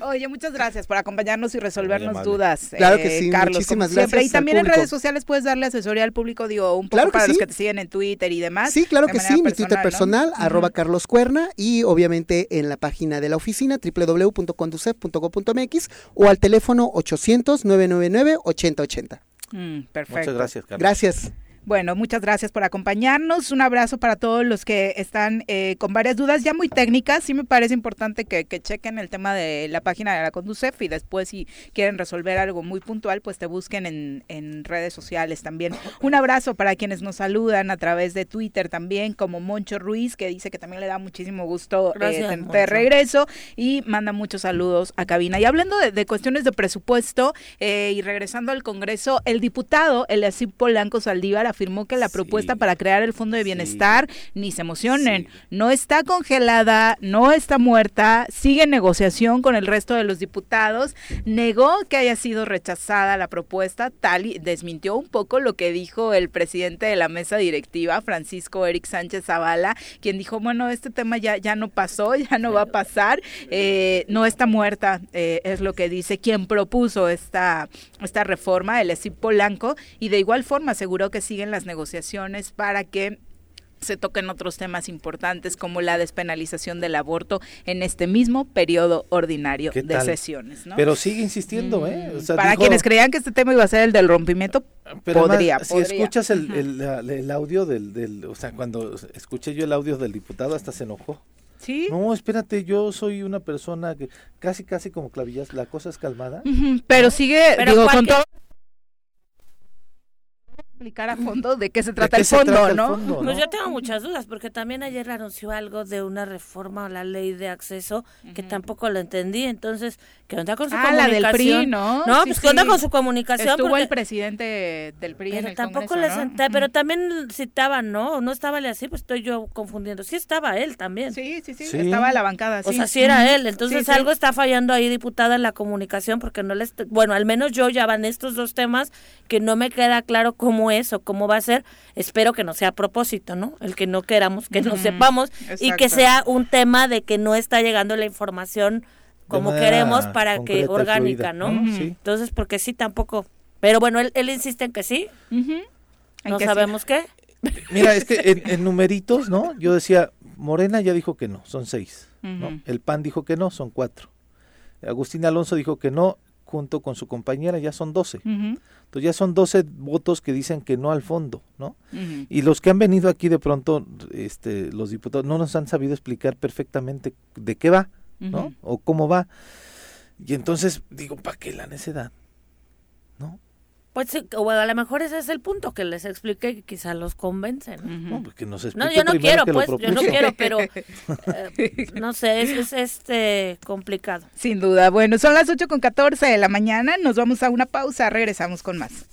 Oye, muchas gracias por acompañarnos y resolvernos dudas. Claro que eh, sí, Carlos, muchísimas gracias. Y también en redes sociales puedes darle asesoría al público, digo, un poco para los que te siguen en Twitter y demás. Sí, claro que sí, mi Twitter personal, arroba Carlos Cuerna, y obviamente en la página de la oficina, www.conducef.go.mx o al teléfono 800-999-8080. Mm, perfecto. Muchas gracias, Carlos. Gracias. Bueno, muchas gracias por acompañarnos. Un abrazo para todos los que están eh, con varias dudas ya muy técnicas. Sí me parece importante que, chequen el tema de la página de la Conducef y después si quieren resolver algo muy puntual, pues te busquen en, en redes sociales también. Un abrazo para quienes nos saludan a través de Twitter también, como Moncho Ruiz, que dice que también le da muchísimo gusto eh, de regreso y manda muchos saludos a cabina. Y hablando de, cuestiones de presupuesto eh, y regresando al Congreso, el diputado Eliasip Polanco Saldívar afirmó que la propuesta para crear el Fondo de Bienestar, ni se emocionen, no está congelada, no está muerta, sigue en negociación con el resto de los diputados, negó que haya sido rechazada la propuesta, tal y desmintió un poco lo que dijo el presidente de la mesa directiva, Francisco Eric Sánchez Zavala, quien dijo, bueno, este tema ya, ya no pasó, ya no va a pasar, eh, no está muerta, eh, es lo que dice quien propuso esta, esta reforma, el ESIP Polanco, y de igual forma aseguró que sigue en las negociaciones para que se toquen otros temas importantes como la despenalización del aborto en este mismo periodo ordinario de sesiones. Pero sigue insistiendo, ¿eh? para quienes creían que este tema iba a ser el del rompimiento, podría, Si escuchas el, audio del, del, o sea, cuando escuché yo el audio del diputado hasta se enojó. ¿Sí? No, espérate, yo soy una persona que casi, casi como clavillas, la cosa es calmada. pero sigue, digo, con todo explicar a fondo de qué se trata el fondo, ¿no? Pues yo tengo muchas dudas, porque también ayer anunció algo de una reforma a la ley de acceso que tampoco lo entendí, entonces, que onda con su ah, comunicación. La del PRI, ¿no? No, pues que onda con su comunicación. Estuvo el presidente del PRI pero en el tampoco Congreso, le ¿no? pero también citaban, ¿no? No estaba así, pues estoy yo confundiendo. Sí estaba él también. Sí, sí, sí, estaba la bancada, sí. O sea, sí era él, entonces algo está fallando ahí, diputada, en la comunicación, porque no les... Bueno, al menos yo ya van estos dos temas que no me queda claro cómo es o cómo va a ser. Espero que no sea a propósito, ¿no? El que no queramos, que no sepamos y que sea un tema de que no está llegando la información como queremos para que orgánica, ¿no? Entonces, porque sí tampoco. Pero bueno, él, él insiste en que sí. No sabemos qué. Mira, es que en, numeritos, ¿no? Yo decía, Morena ya dijo que no, son seis. ¿no? El PAN dijo que no, son cuatro. Agustín Alonso dijo que no, junto con su compañera, ya son doce. Entonces ya son doce votos que dicen que no al fondo, ¿no? Y los que han venido aquí de pronto, este, los diputados, no nos han sabido explicar perfectamente de qué va, ¿no? O cómo va. Y entonces digo, ¿para qué la necedad? ¿No? Pues o a lo mejor ese es el punto, que les explique y quizá los convencen. No, pues que nos no, yo no quiero, pues, yo no quiero, pero eh, no sé, es, es, este complicado. Sin duda. Bueno, son las 8 con 14 de la mañana, nos vamos a una pausa, regresamos con más.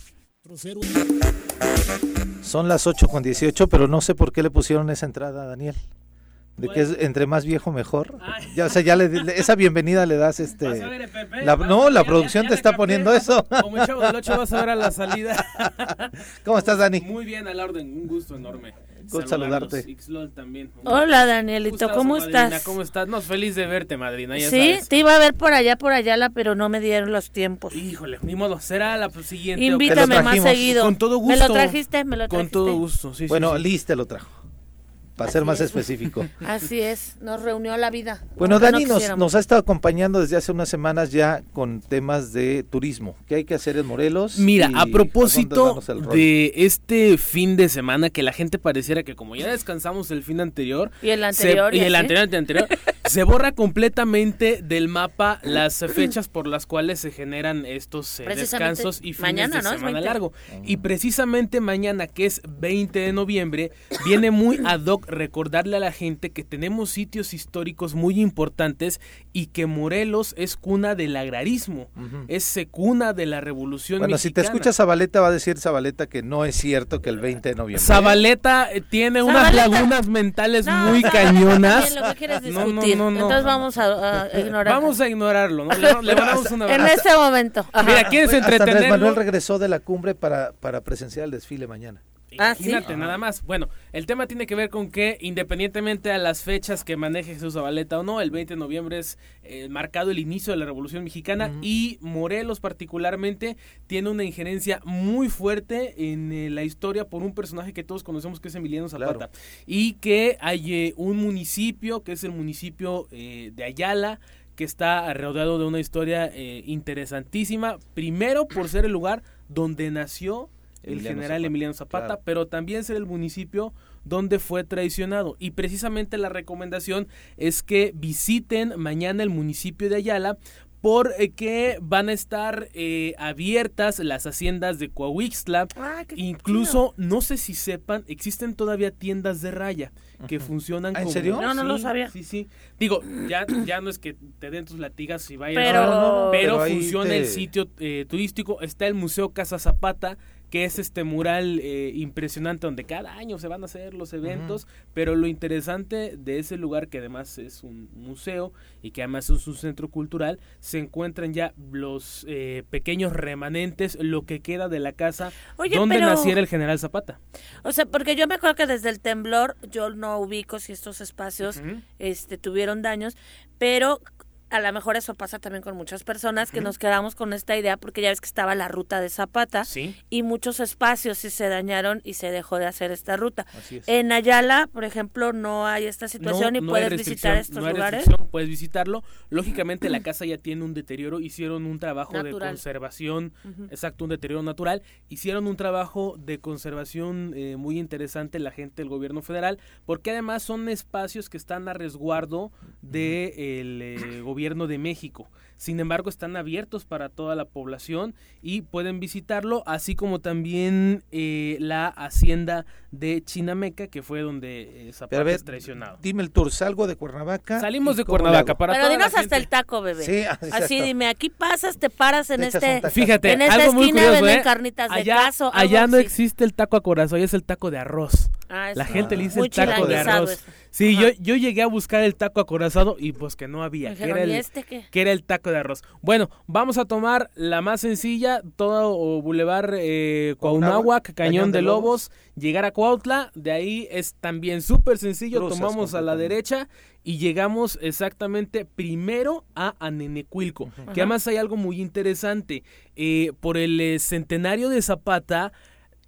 Son las 8 con 18, pero no sé por qué le pusieron esa entrada, Daniel de que es entre más viejo mejor. Ya, o sea, ya le, esa bienvenida le das este. La, no, la producción te está poniendo eso. Como el chavo del 8 vas a ver a la salida. ¿Cómo estás, Dani? Muy bien, al orden, un gusto enorme. Con saludarte. también. Hola, Danielito, ¿cómo estás? ¿Cómo estás? No, feliz de verte, madrina. sí, te iba a ver por allá, por allá, pero no me dieron los tiempos. Híjole, ni modo, será la siguiente. Invítame más seguido. Con todo gusto. ¿Me lo trajiste? ¿Me lo trajiste? Con todo gusto, sí. Bueno, sí, Liz te lo trajo para ser más específico. Así es, nos reunió la vida. Bueno, Dani nos, nos, ha estado acompañando desde hace unas semanas ya con temas de turismo. ¿Qué hay que hacer en Morelos? Mira, a propósito de este fin de semana que la gente pareciera que como ya descansamos el fin anterior y el anterior y, el anterior, anterior se borra completamente del mapa las fechas por las cuales se generan estos eh, descansos y fines de semana largo. Y precisamente mañana que es 20 de noviembre viene muy ad hoc recordarle a la gente que tenemos sitios históricos muy importantes y que Morelos es cuna del agrarismo, es cuna de la revolución bueno, si te escucha Zabaleta va a decir Zabaleta que no es cierto que el 20 de noviembre. Zabaleta eh, tiene unas lagunas mentales muy cañonas. No, no, no, Entonces vamos a, ignorar. Vamos a ignorarlo, Le, mandamos una En este momento. Mira, ¿quieres entretenerlo? Manuel regresó de la cumbre para, para presenciar el desfile mañana. Ah, Imagínate, nada más. Bueno, el tema tiene que ver con que, independientemente a las fechas que maneje Jesús Zabaleta o no, el 20 de noviembre es eh, marcado el inicio de la Revolución Mexicana y Morelos particularmente tiene una injerencia muy fuerte en eh, la historia por un personaje que todos conocemos que es Emiliano Zapata. Y que hay eh, un municipio que es el municipio de Ayala que está rodeado de una historia interesantísima, primero por ser el lugar donde nació el general Emiliano Zapata, pero también ser el municipio donde fue traicionado. Y precisamente la recomendación es que visiten mañana el municipio de Ayala porque eh, van a estar eh, abiertas las haciendas de Coahuixtla. Ah, Incluso, no sé si sepan, existen todavía tiendas de raya que funcionan ¿Ah, ¿En como... serio? No, no lo sabía. Sí, sí. Digo, ya, ya no es que te den tus latigas y vayas... Pero, pero, funciona el sitio eh, turístico. Está el Museo Casa Zapata, que es este mural eh, impresionante donde cada año se van a hacer los eventos, pero lo interesante de ese lugar, que además es un museo y que además es un centro cultural, se encuentran ya los eh, pequeños remanentes, lo que queda de la casa donde naciera el general Zapata. O sea, porque yo me acuerdo que desde el temblor yo no ubico si estos espacios este, tuvieron daños, pero a lo mejor eso pasa también con muchas personas que nos quedamos con esta idea porque ya ves que estaba la ruta de Zapata y muchos espacios sí se dañaron y se dejó de hacer esta ruta. En Ayala, por ejemplo, no hay esta situación y puedes visitar estos lugares. Puedes visitarlo. Lógicamente la casa ya tiene un deterioro, hicieron un trabajo de conservación, exacto, un deterioro natural, hicieron un trabajo de conservación eh, muy interesante la gente del gobierno federal, porque además son espacios que están a resguardo del de, eh, gobierno gobierno de México. Sin embargo, están abiertos para toda la población y pueden visitarlo, así como también eh, la hacienda de Chinameca, que fue donde eh, Zapata es traicionado. Dime el tour, salgo de Cuernavaca. Salimos de Cuernavaca para Pero dinos hasta el taco, bebé. Sí, así, dime, aquí pasas, te paras en este Fíjate, en esta esquina venden ¿eh? carnitas de caso. Allá no existe el taco a corazón, es el taco de arroz. Ah, la gente le dice el taco de arroz. Sí, yo, yo llegué a buscar el taco acorazado y pues que no había. que, era el, este que era el taco de arroz. Bueno, vamos a tomar la más sencilla, todo Boulevard eh, Cañón, de, Lobos, llegar a Cuautla. De ahí es también súper sencillo, tomamos a la derecha y llegamos exactamente primero a Anenecuilco. Que además hay algo muy interesante. Eh, por el eh, centenario de Zapata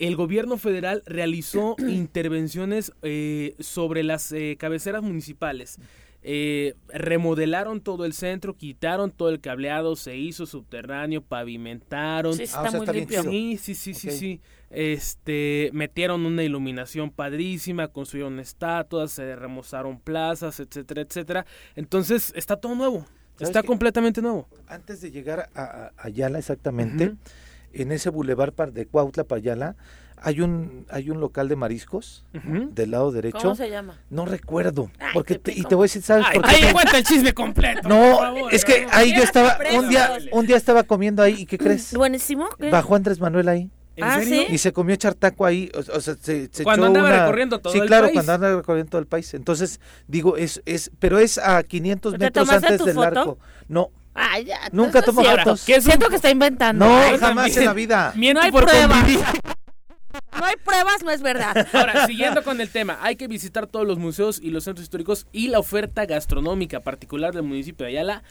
el gobierno federal realizó intervenciones eh, sobre las eh, cabeceras municipales. Eh, remodelaron todo el centro, quitaron todo el cableado, se hizo subterráneo, pavimentaron. Sí, está muy limpio. Sí, sí, sí, sí, Este, metieron una iluminación padrísima, construyeron estatuas, se remozaron plazas, etcétera, etcétera. Entonces, está todo nuevo. Está completamente nuevo. Antes de llegar a, Ayala exactamente, en ese bulevar de Cuautla Payala hay un hay un local de mariscos del lado derecho. ¿Cómo se llama? No recuerdo, porque y te voy a decir, ¿sabes por qué? Ahí cuenta el chisme completo. No, es que ahí yo estaba un día un día estaba comiendo ahí y ¿qué crees? Buenísimo. Bajó Andrés Manuel ahí. ¿Ah, ¿sí? Y se comió chartaco ahí, o, sea, se, se cuando echó andaba recorriendo todo sí, claro, cuando andaba recorriendo todo el país. Entonces, digo, es, es, pero es a 500 metros antes del arco. No, Ay, ya, Nunca tomo fotos. Siento que está inventando. No, jamás en la vida. no hay pruebas. No hay pruebas, no es verdad. Ahora, siguiendo con el tema, hay que visitar todos los museos y los centros históricos y la oferta gastronómica particular del municipio de Ayala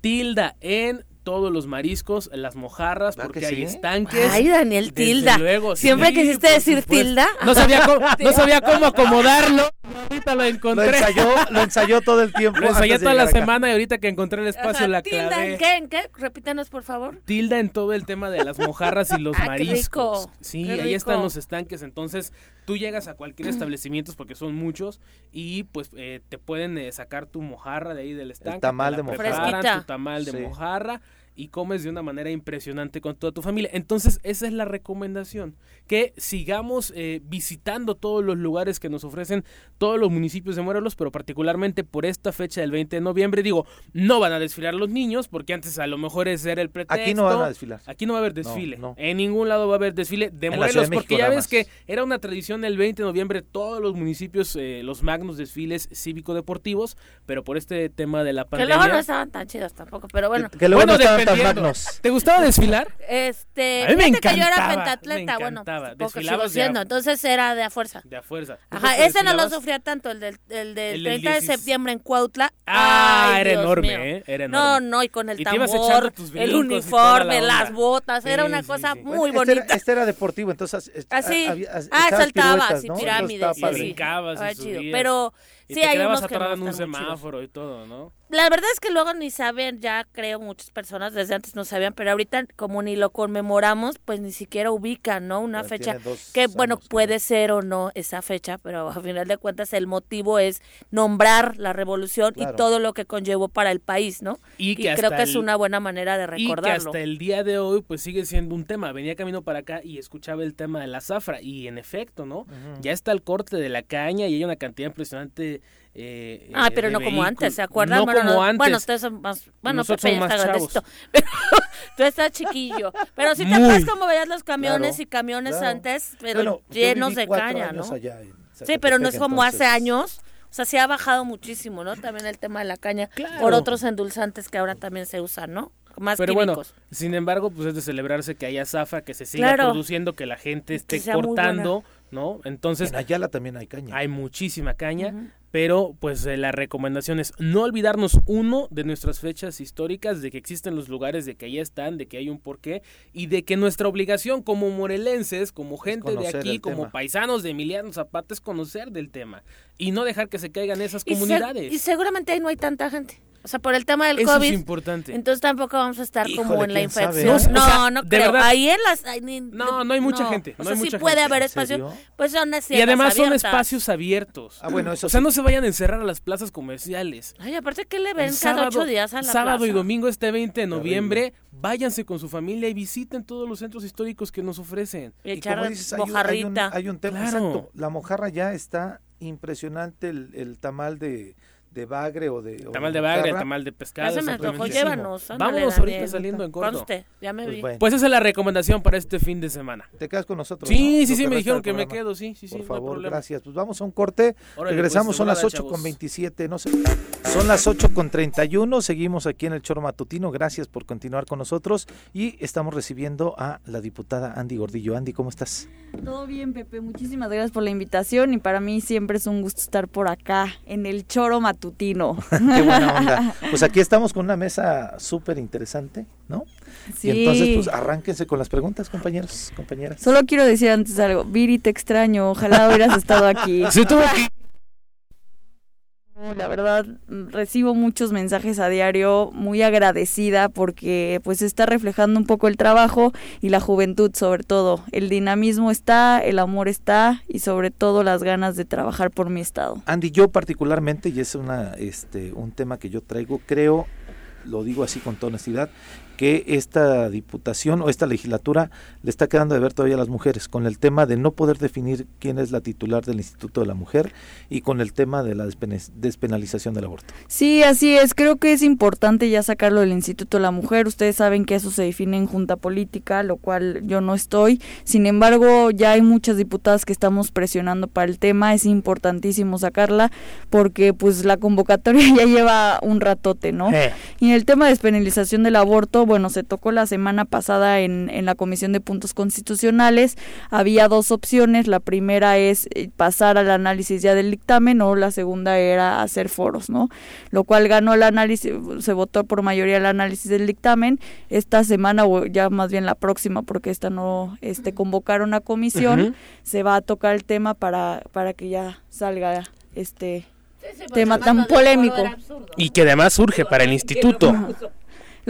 tilda en todos los mariscos, las mojarras, porque hay estanques. Ay, Daniel, tilda. Siempre quisiste decir tilda. No sabía cómo, no sabía cómo acomodarlo. Ahorita lo encontré. Lo ensayó, lo ensayó todo el tiempo. Lo ensayé toda la semana y ahorita que encontré el espacio la ¿Tilda en qué? ¿En qué? Repítanos, por favor. Tilda en todo el tema de las mojarras y los ah, mariscos. Sí, ahí están los estanques. Entonces, tú llegas a cualquier establecimiento, porque son muchos, y pues eh, te pueden eh, sacar tu mojarra de ahí del estanque. El tamal de mojarra. Tu tamal de mojarra y comes de una manera impresionante con toda tu familia. Entonces, esa es la recomendación, que sigamos eh, visitando todos los lugares que nos ofrecen todos los municipios de Morelos, pero particularmente por esta fecha del 20 de noviembre. Digo, no van a desfilar los niños, porque antes a lo mejor ese era el pretexto. Aquí no van a desfilar. Aquí no va a haber desfile. En ningún lado va a haber desfile de Morelos, porque ya ves que era una tradición el 20 de noviembre, todos los municipios, eh, los magnos desfiles cívico-deportivos, pero por este tema de la pandemia. Que luego no estaban tan chidos tampoco, pero bueno. Que, luego no estaban magnos. ¿Te gustaba desfilar? Este, a mí me encantaba, que yo era pentatleta, bueno, desfilabas siendo, entonces era de a fuerza. De a fuerza. Ajá, ese no lo sufría tanto, el del, el del 30 de septiembre en Cuautla. Ah, era enorme, ¿eh? Era enorme. No, no, y con el tambor, el uniforme, las botas, era una cosa muy bonita. Este, este era, deportivo, entonces... Así, ah, ah saltaba, así, pirámides. Brincabas y chido, pero... Y sí, te quedabas atorada en un semáforo y todo, ¿no? La verdad es que luego ni saben, ya creo muchas personas desde antes no sabían, pero ahorita como ni lo conmemoramos, pues ni siquiera ubican, ¿no? Una fecha que, bueno, puede ser o no esa fecha, pero a final de cuentas el motivo es nombrar la revolución y todo lo que conllevó para el país, ¿no? Y, creo que es una buena manera de recordarlo. Y que hasta el día de hoy, pues sigue siendo un tema. Venía camino para acá y escuchaba el tema de la zafra y en efecto, ¿no? Ya está el corte de la caña y hay una cantidad impresionante eh, ah, pero no como antes, ¿se acuerdan? No bueno, como antes. Bueno, ustedes son más, bueno, Pepe ya está grandecito. Pero tú estás chiquillo. Pero si te acuerdas como veías los camiones y camiones antes, pero llenos de caña, ¿no? sí, pero no es como hace años. O sea, sí ha bajado muchísimo, ¿no? También el tema de la caña por otros endulzantes que ahora también se usan, ¿no? Más Pero bueno, sin embargo, pues es de celebrarse que haya zafa, que se siga produciendo, que la gente esté cortando, ¿no? Entonces... En Ayala también hay caña. Hay muchísima caña pero pues eh, la recomendación es no olvidarnos uno de nuestras fechas históricas, de que existen los lugares, de que ahí están, de que hay un porqué y de que nuestra obligación como morelenses, como gente de aquí, como paisanos de Emiliano Zapata es conocer del tema y no dejar que se caigan esas comunidades. y seguramente ahí no hay tanta gente. O sea, por el tema del Eso COVID. es importante. Entonces tampoco vamos a estar como Híjole, en la ¿quién sabe? infección. No, o No, sea, no, de creo. verdad. Ahí en las... ay, ni- No, no hay mucha gente, O no sea, hay sí mucha puede gente. haber ¿En espacio. Pues son las Y además son abiertas. espacios abiertos. Ah, bueno, eso o sea, sí. no se vayan a encerrar a las plazas comerciales. Ay, aparte que le ven El cada ocho días a la sábado y plaza? domingo este 20 de noviembre, váyanse con su familia y visiten todos los centros históricos que nos ofrecen. Y Y echar como dices, hay un- hay, un, mojarrita. hay un tema, Claro. exacto. La mojarra ya está impresionante, el, el tamal de, de bagre o de... o Tamal de bagre, tamal de pescado. Ya se me antojó, exactamente. llévanos. ándale, Vámonos Daniel. ahorita saliendo en corto. Conste, ya me Pues vi. bueno, Pues esa es la recomendación para este fin de semana. te quedas con nosotros. Sí, ¿no? sí, sí, me dijeron que me quedo, sí, sí, sí, Por favor, gracias. Pues vamos a un corte. Órale, Regresamos, pues, son las volada, 8 chavos. con 27. No sé. Son las 8 con 31. Seguimos aquí en el Choro Matutino. Gracias por continuar con nosotros. Y estamos recibiendo a la diputada Andy Gordillo. Andy, ¿cómo estás? Todo bien, Pepe. Muchísimas gracias por la invitación y para mí siempre es un gusto estar por acá en el choro matutino. Qué buena onda. Pues aquí estamos con una mesa súper interesante, ¿no? Sí. Y entonces, pues arránquense con las preguntas, compañeros, compañeras. Solo quiero decir antes algo. Viri, te extraño. Ojalá hubieras estado aquí. Se tuvo que La verdad, recibo muchos mensajes a diario, muy agradecida porque pues está reflejando un poco el trabajo y la juventud sobre todo. El dinamismo está, el amor está y sobre todo las ganas de trabajar por mi estado. Andy, yo particularmente, y es una, este, un tema que yo traigo, creo, lo digo así con toda honestidad, que esta diputación o esta legislatura le está quedando de ver todavía a las mujeres, con el tema de no poder definir quién es la titular del Instituto de la Mujer y con el tema de la despenalización del aborto. Sí, así es. Creo que es importante ya sacarlo del Instituto de la Mujer. Ustedes saben que eso se define en junta política, lo cual yo no estoy. Sin embargo, ya hay muchas diputadas que estamos presionando para el tema. Es importantísimo sacarla porque pues la convocatoria ya lleva un ratote, ¿no? Eh, Y en el tema de despenalización del aborto, bueno, se tocó la semana pasada en, en la Comisión de Puntos Constitucionales. Había dos opciones. La primera es eh, pasar al análisis ya del dictamen o la segunda era hacer foros, ¿no? Lo cual ganó el análisis, se votó por mayoría el análisis del dictamen. Esta semana, o ya más bien la próxima, porque esta no, este, convocaron a comisión, se va a tocar el tema para, para que ya salga este Sí, sí, porque tema tan polémico. Y que además surge para el instituto.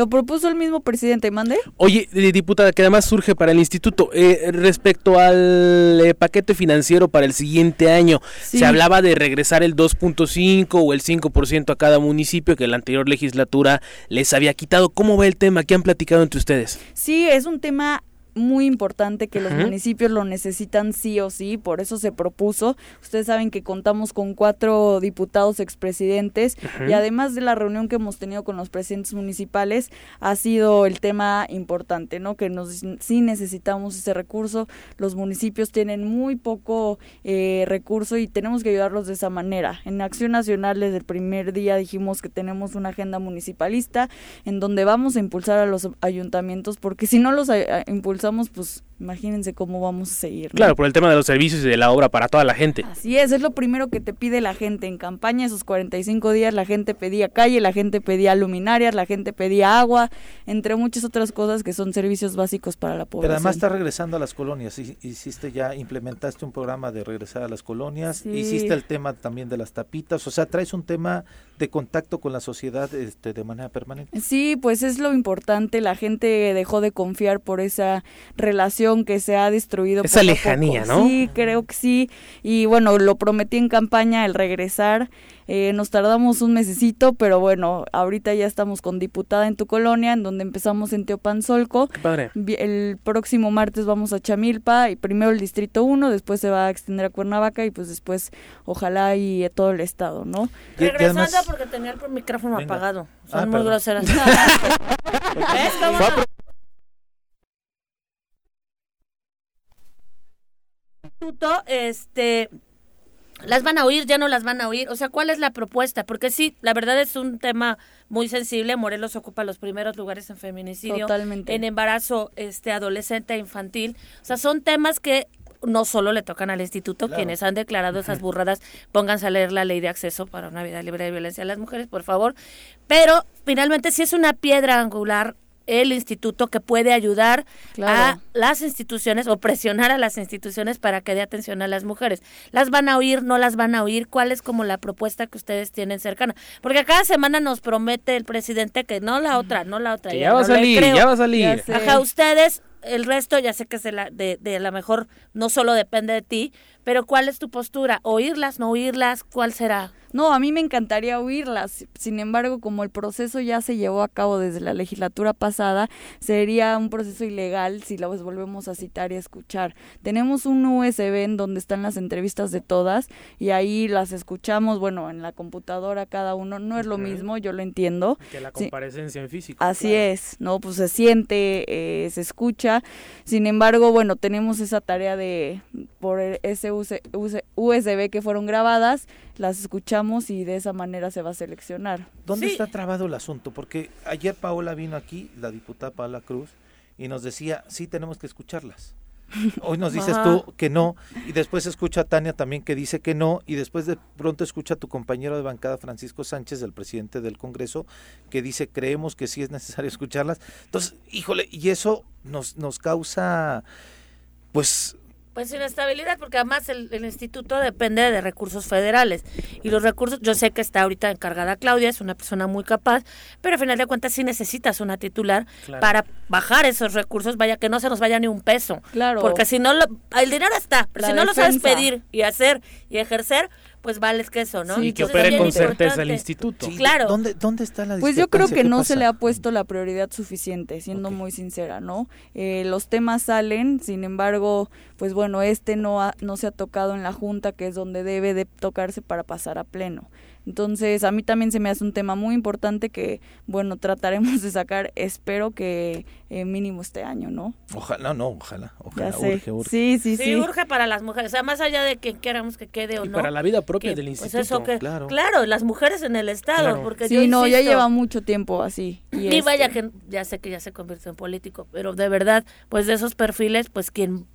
Lo propuso el mismo presidente, ¿mande? Oye, eh, diputada, que además surge para el instituto. Eh, respecto al eh, paquete financiero para el siguiente año, Sí. se hablaba de regresar el 2.5 o el 5% a cada municipio que la anterior legislatura les había quitado. ¿Cómo va el tema? ¿Qué han platicado entre ustedes? Sí, es un tema muy importante que los municipios lo necesitan sí o sí, por eso se propuso. Ustedes saben que contamos con cuatro diputados expresidentes y además de la reunión que hemos tenido con los presidentes municipales, ha sido el tema importante, ¿no? Que nos sí necesitamos ese recurso. Los municipios tienen muy poco eh, recurso y tenemos que ayudarlos de esa manera. En Acción Nacional desde el primer día dijimos que tenemos una agenda municipalista en donde vamos a impulsar a los ayuntamientos porque si no los a- impulsamos pues imagínense cómo vamos a seguir. ¿no? Claro, por el tema de los servicios y de la obra para toda la gente. Así es, es lo primero que te pide la gente en campaña, esos 45 días la gente pedía calle, la gente pedía luminarias, la gente pedía agua, entre muchas otras cosas que son servicios básicos para la población. Pero además está regresando a las colonias. Hi- Hiciste ya, implementaste un programa de regresar a las colonias. Sí. Hiciste el tema también de las tapitas. O sea, traes un tema de contacto con la sociedad este, de manera permanente. Sí, pues es lo importante, la gente dejó de confiar por esa relación que se ha destruido. Esa lejanía, poco. ¿no? Sí, creo que sí. Y bueno, lo prometí en campaña el regresar. Eh, nos tardamos un mesecito, pero bueno, ahorita ya estamos con diputada en tu colonia, en donde empezamos en Teopanzolco. Qué padre. Vi- El próximo martes vamos a Chamilpa y primero el distrito 1, después se va a extender a Cuernavaca y pues después ojalá y a todo el estado, ¿no? Y- y Regresando además- porque tenía el micrófono Venga. apagado. Son Ah, muy perdón. groseras. ¿Ves cómo Fue a no? Instituto, este las van a oír, ya no las van a oír. O sea, ¿cuál es la propuesta? Porque sí, la verdad es un tema muy sensible. Morelos ocupa los primeros lugares en feminicidio, Totalmente. en embarazo este adolescente e infantil. O sea, son temas que no solo le tocan al instituto, Claro. quienes han declarado esas burradas, pónganse a leer la ley de acceso para una vida libre de violencia a las mujeres, por favor. Pero finalmente sí es una piedra angular el instituto que puede ayudar a las instituciones o presionar a las instituciones para que dé atención a las mujeres. ¿Las van a oír? ¿No las van a oír? ¿Cuál es como la propuesta que ustedes tienen cercana? Porque cada semana nos promete el presidente que no la otra, no la otra. ya, va a salir, ya va a salir. Ajá, ustedes el resto ya sé que de la, de, de la mejor no solo depende de ti, pero ¿cuál es tu postura? ¿Oírlas, no oírlas? ¿Cuál será? No, a mí me encantaría oírlas. Sin embargo, como el proceso ya se llevó a cabo desde la legislatura pasada, sería un proceso ilegal si las volvemos a citar y a escuchar. Tenemos un USB en donde están las entrevistas de todas y ahí las escuchamos, bueno, en la computadora cada uno. No es lo mismo, yo lo entiendo. Que la comparecencia en físico. Así es, ¿no? Pues se siente, eh, se escucha. Sin embargo, bueno, tenemos esa tarea de, por ese USB que fueron grabadas, las escuchamos y de esa manera se va a seleccionar. ¿Dónde está trabado el asunto? Porque ayer Paola vino aquí, la diputada Paola Cruz, y nos decía, sí tenemos que escucharlas. Hoy nos dices tú que no, y después escucha a Tania también que dice que no, y después de pronto escucha a tu compañero de bancada Francisco Sánchez, el presidente del Congreso, que dice creemos que sí es necesario escucharlas. Entonces, híjole, y eso nos, nos causa pues pues inestabilidad, porque además el, instituto depende de recursos federales. Y los recursos, yo sé que está ahorita encargada Claudia, es una persona muy capaz, pero al final de cuentas sí necesitas una titular para bajar esos recursos, vaya que no se nos vaya ni un peso. Claro. Porque si no, el dinero está, pero si no lo sabes pedir y hacer y ejercer, pues vales que eso, ¿no? y que opere con certeza el instituto. claro. ¿Dónde, ¿Dónde está la Pues yo creo que no se le ha puesto la prioridad suficiente, siendo muy sincera, ¿no? Eh, los temas salen, sin embargo, pues bueno, este no, ha, no se ha tocado en la Junta, que es donde debe de tocarse para pasar a pleno. Entonces, a mí también se me hace un tema muy importante que, bueno, trataremos de sacar, espero que eh, mínimo este año, ¿no? Ojalá, no, ojalá, ojalá, urge, urge. Sí, sí, sí. Sí, urge para las mujeres, o sea, más allá de que queramos que quede o y no. para la vida propia del pues instituto. eso que, claro. claro, las mujeres en el Estado, porque Sí, no, ya lleva mucho tiempo así. Y, y vaya este que ya sé que ya se convirtió en político, pero de verdad, pues de esos perfiles, pues quien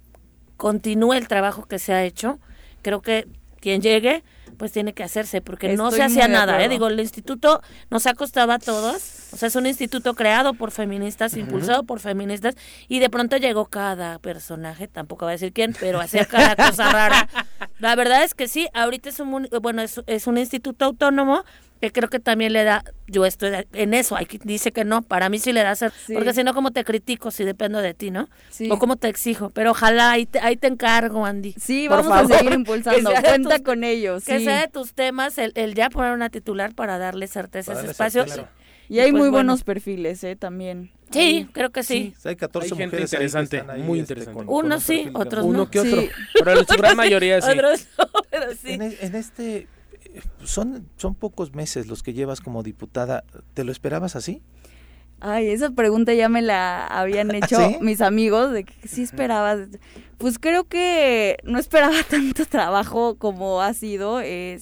continúe el trabajo que se ha hecho, creo que quien llegue pues tiene que hacerse, porque no se hacía nada, ¿eh? Digo, el instituto nos ha costado a todos, o sea, es un instituto creado por feministas, impulsado por feministas, y de pronto llegó cada personaje, tampoco voy a decir quién, pero hacía cada cosa rara. La verdad es que sí, ahorita es un, bueno, es, es un instituto autónomo, que creo que también le da, yo estoy en eso, hay dice que no, para mí sí le da ser, porque si no, ¿cómo te critico si dependo de ti, no? O cómo te exijo, pero ojalá ahí te, ahí te encargo, Andy. Sí, vamos a seguir impulsando, cuenta con ellos. Que sea de tus temas el, el, ya poner una titular para darle certeza a ese espacio. Y, hay pues muy buenos perfiles, ¿eh? También. Sí, creo que sí. hay 14 mujeres interesante, muy este, interesante. Uno sí, otros no. Uno que otro. Pero la gran mayoría sí. Otros no, pero sí. En, en, este son, son pocos meses los que llevas como diputada. ¿Te lo esperabas así? Ay, esa pregunta ya me la habían ¿Ah, hecho mis amigos, de que sí esperabas. Pues creo que no esperaba tanto trabajo como ha sido.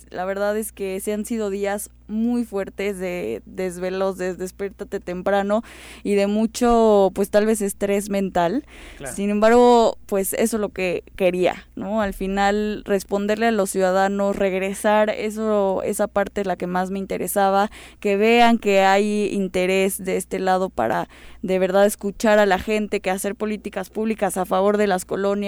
La verdad es que se han sido días muy fuertes de desvelos, de despiértate temprano y de mucho, pues tal vez estrés mental. Sin embargo, pues eso es lo que quería, ¿no? Al final responderle a los ciudadanos, regresar, eso, esa parte es la que más me interesaba, que vean que hay interés de este lado para de verdad escuchar a la gente, que hacer políticas públicas a favor de las colonias,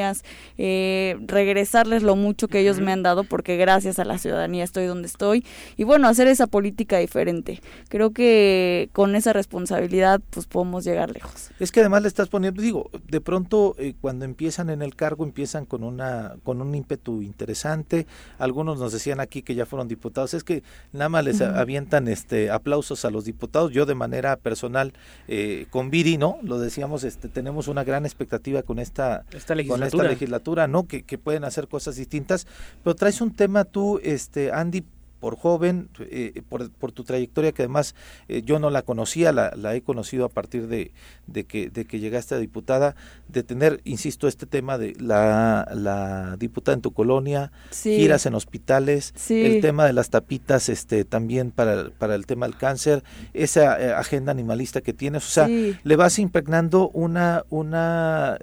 eh, regresarles lo mucho que ellos me han dado, porque gracias a la ciudadanía estoy donde estoy, y bueno, hacer esa política diferente. Creo que con esa responsabilidad pues podemos llegar lejos. Es que además le estás poniendo, digo, de pronto eh, cuando empiezan en el cargo empiezan con una con un ímpetu interesante. Algunos nos decían aquí que ya fueron diputados, es que nada más les avientan este aplausos a los diputados. Yo de manera personal eh, con Viri, ¿no? Lo decíamos, este tenemos una gran expectativa con esta, legislatura, con esta legislatura. ¿no? Que, que pueden hacer cosas distintas, pero traes un tema tú este Andy por joven, eh, por, por, tu trayectoria que además eh, yo no la conocía, la, la, he conocido a partir de, de, que, de que llegaste a diputada, de tener, insisto, este tema de la, la diputada en tu colonia, giras en hospitales, el tema de las tapitas este también para, para el tema del cáncer, esa eh, agenda animalista que tienes, o sea, le vas impregnando una, una,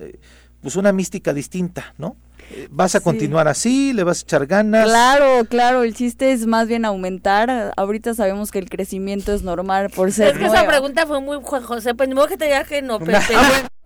pues una mística distinta, ¿no? ¿Vas a continuar así? ¿Le vas a echar ganas? Claro, claro, el chiste es más bien aumentar. Ahorita sabemos que el crecimiento es normal por ser Es que esa pregunta fue muy Juan José, pues ni modo que te diga que no, Pepe.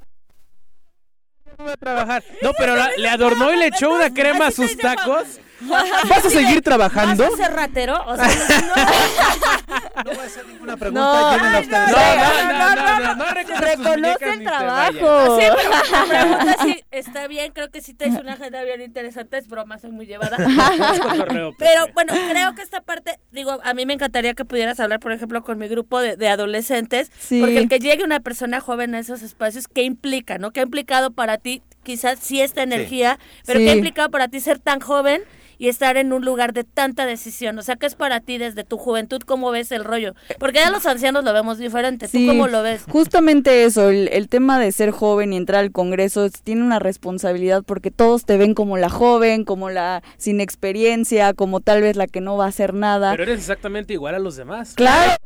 voy a trabajar. No, pero le adornó y le echó una crema a sus tacos. ¿Vas a seguir trabajando? ¿Vas a ser ratero? O sea, no, no voy a hacer ninguna pregunta. No, no, no, no, no, Reconoce el trabajo. Sí, pero pregunta si está bien. Creo que sí te una agenda bien interesante. Es broma, soy muy llevada. pero bueno, creo que esta parte, digo, a mí me encantaría que pudieras hablar, por ejemplo, con mi grupo de, de adolescentes. Porque el que llegue una persona joven a esos espacios, ¿qué implica, no? ¿Qué ha implicado para ti? Quizás sí esta energía, pero ¿qué ha implicado para ti ser tan joven? Y estar en un lugar de tanta decisión. O sea, ¿qué es para ti desde tu juventud? ¿Cómo ves el rollo? Porque ya los ancianos lo vemos diferente. ¿Tú cómo lo ves? Justamente eso, el, tema de ser joven y entrar al Congreso tiene una responsabilidad porque todos te ven como la joven, como la sin experiencia, como tal vez la que no va a hacer nada. Pero eres exactamente igual a los demás. Claro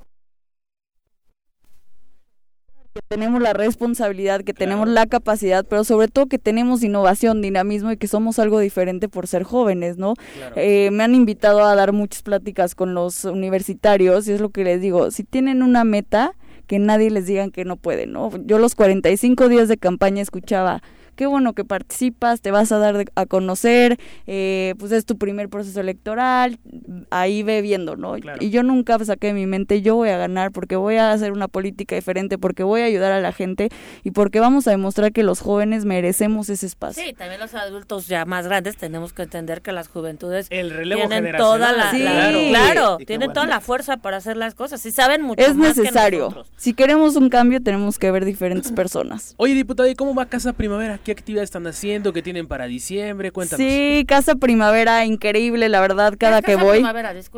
que tenemos la responsabilidad, que tenemos la capacidad, pero sobre todo que tenemos innovación, dinamismo y que somos algo diferente por ser jóvenes, ¿no? Eh, me han invitado a dar muchas pláticas con los universitarios y es lo que les digo, si tienen una meta, que nadie les digan que no pueden, ¿no? Yo los 45 días de campaña escuchaba qué bueno que participas, te vas a dar a conocer, eh, pues es tu primer proceso electoral, ahí ve viendo, ¿no? Y yo nunca saqué de mi mente, yo voy a ganar porque voy a hacer una política diferente, porque voy a ayudar a la gente y porque vamos a demostrar que los jóvenes merecemos ese espacio. Sí, también los adultos ya más grandes tenemos que entender que las juventudes El relevo tienen toda la, claro, tienen toda la fuerza para hacer las cosas y saben mucho es más necesario. si queremos un cambio tenemos que ver diferentes personas. Oye, diputado, ¿y cómo va Casa Primavera? ¿Qué actividades están haciendo? ¿Qué tienen para diciembre? Cuéntanos. Sí, Casa Primavera, increíble, la verdad, cada que voy.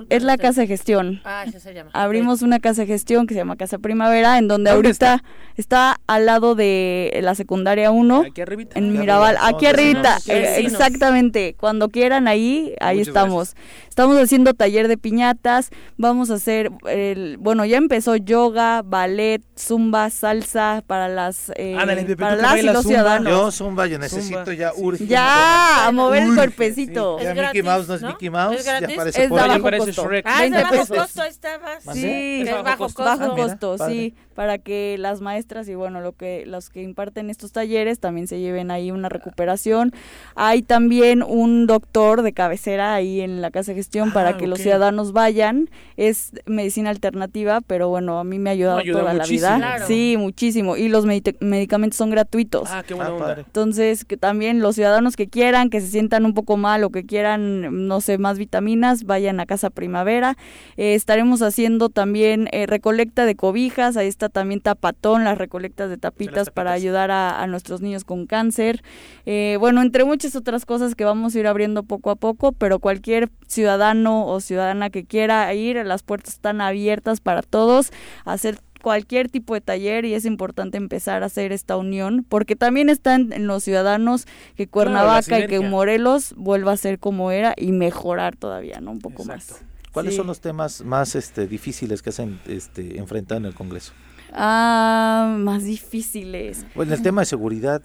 es la Casa de Gestión. Ah, eso se llama. Abrimos una Casa de Gestión que se llama Casa Primavera, en donde ahorita está? al lado de la secundaria 1. Aquí arribita. En Mirabal, aquí arribita, eh, exactamente. Cuando quieran ahí, ahí estamos. Estamos haciendo taller de piñatas, vamos a hacer, el, bueno, ya empezó yoga, ballet, zumba, salsa para las, eh, para las y los ciudadanos. Zumba, yo necesito ya urge. Ya, a mover el cuerpecito. Ya Mickey Mouse no es Mickey Mouse, ya parece es por ahí. Shrek. Ah, es de bajo costo, estabas. Sí, es bajo costo. Bajo costo, sí, para que las maestras y bueno, lo que los que imparten estos talleres también se lleven ahí una recuperación. Hay también un doctor de cabecera ahí en la casa de para ah, que los ciudadanos vayan. Es medicina alternativa, pero bueno, a mí me ha ayudado toda la vida. Sí, muchísimo. Y los medicamentos son gratuitos. Ah, qué ah, Entonces, que también los ciudadanos que quieran, que se sientan un poco mal o que quieran, no sé, más vitaminas, vayan a Casa Primavera. Eh, estaremos haciendo también eh, recolecta de cobijas. Ahí está también Tapatón, las recolectas de tapitas, para ayudar a, nuestros niños con cáncer. Eh, bueno, entre muchas otras cosas que vamos a ir abriendo poco a poco, pero cualquier ciudadano o ciudadana que quiera ir, las puertas están abiertas para todos, hacer cualquier tipo de taller y es importante empezar a hacer esta unión porque también están en los ciudadanos que Cuernavaca y que Morelos vuelva a ser como era y mejorar todavía, ¿no? Un poco más. ¿Cuáles son los temas más este, difíciles que se este, enfrentado en el Congreso? Ah, más difíciles. Bueno, el tema de seguridad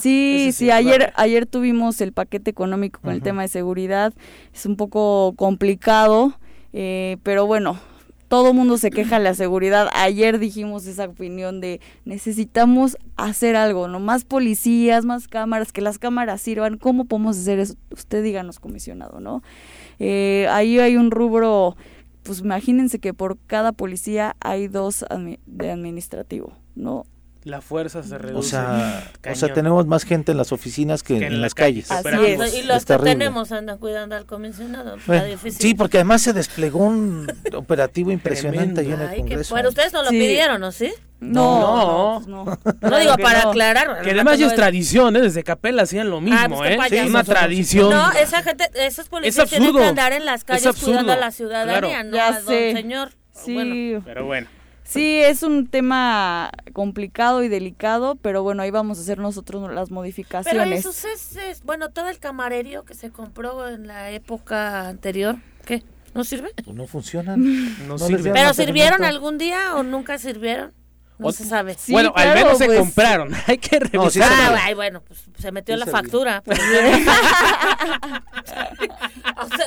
Sí, sí, ayer, ayer tuvimos el paquete económico con el tema de seguridad, es un poco complicado, eh, pero bueno, todo mundo se queja de la seguridad. Ayer dijimos esa opinión de necesitamos hacer algo, ¿no? Más policías, más cámaras, que las cámaras sirvan. ¿Cómo podemos hacer eso? Usted díganos, comisionado, ¿no? Eh, ahí hay un rubro, pues imagínense que por cada policía hay dos de administrativo, ¿no? La fuerza se reduce. O sea, o sea, tenemos más gente en las oficinas que, en, las calles. Así es. Y los que tenemos andan cuidando al comisionado. sí, porque además se desplegó un operativo impresionante ahí en el Congreso. bueno, ustedes no lo pidieron, ¿no? ¿Sí? No, no, no, digo para aclarar. Que además ya es tradición, ¿eh? Desde Capela hacían lo mismo, ah, pues ¿eh? una tradición. No, esa gente, esos policías tienen que andar en las calles cuidando a la ciudadanía, no a don señor. Sí. pero bueno. Sí, es un tema complicado y delicado, pero bueno, ahí vamos a hacer nosotros las modificaciones. Pero eso es, bueno, todo el camarerio que se compró en la época anterior, ¿qué? ¿No sirve? Pues no funcionan. No, sirve. ¿Pero sirvieron algún día o nunca sirvieron? No se sabe. bueno, al menos se pues, compraron. Hay que revisar. ah, bueno, pues se metió la factura.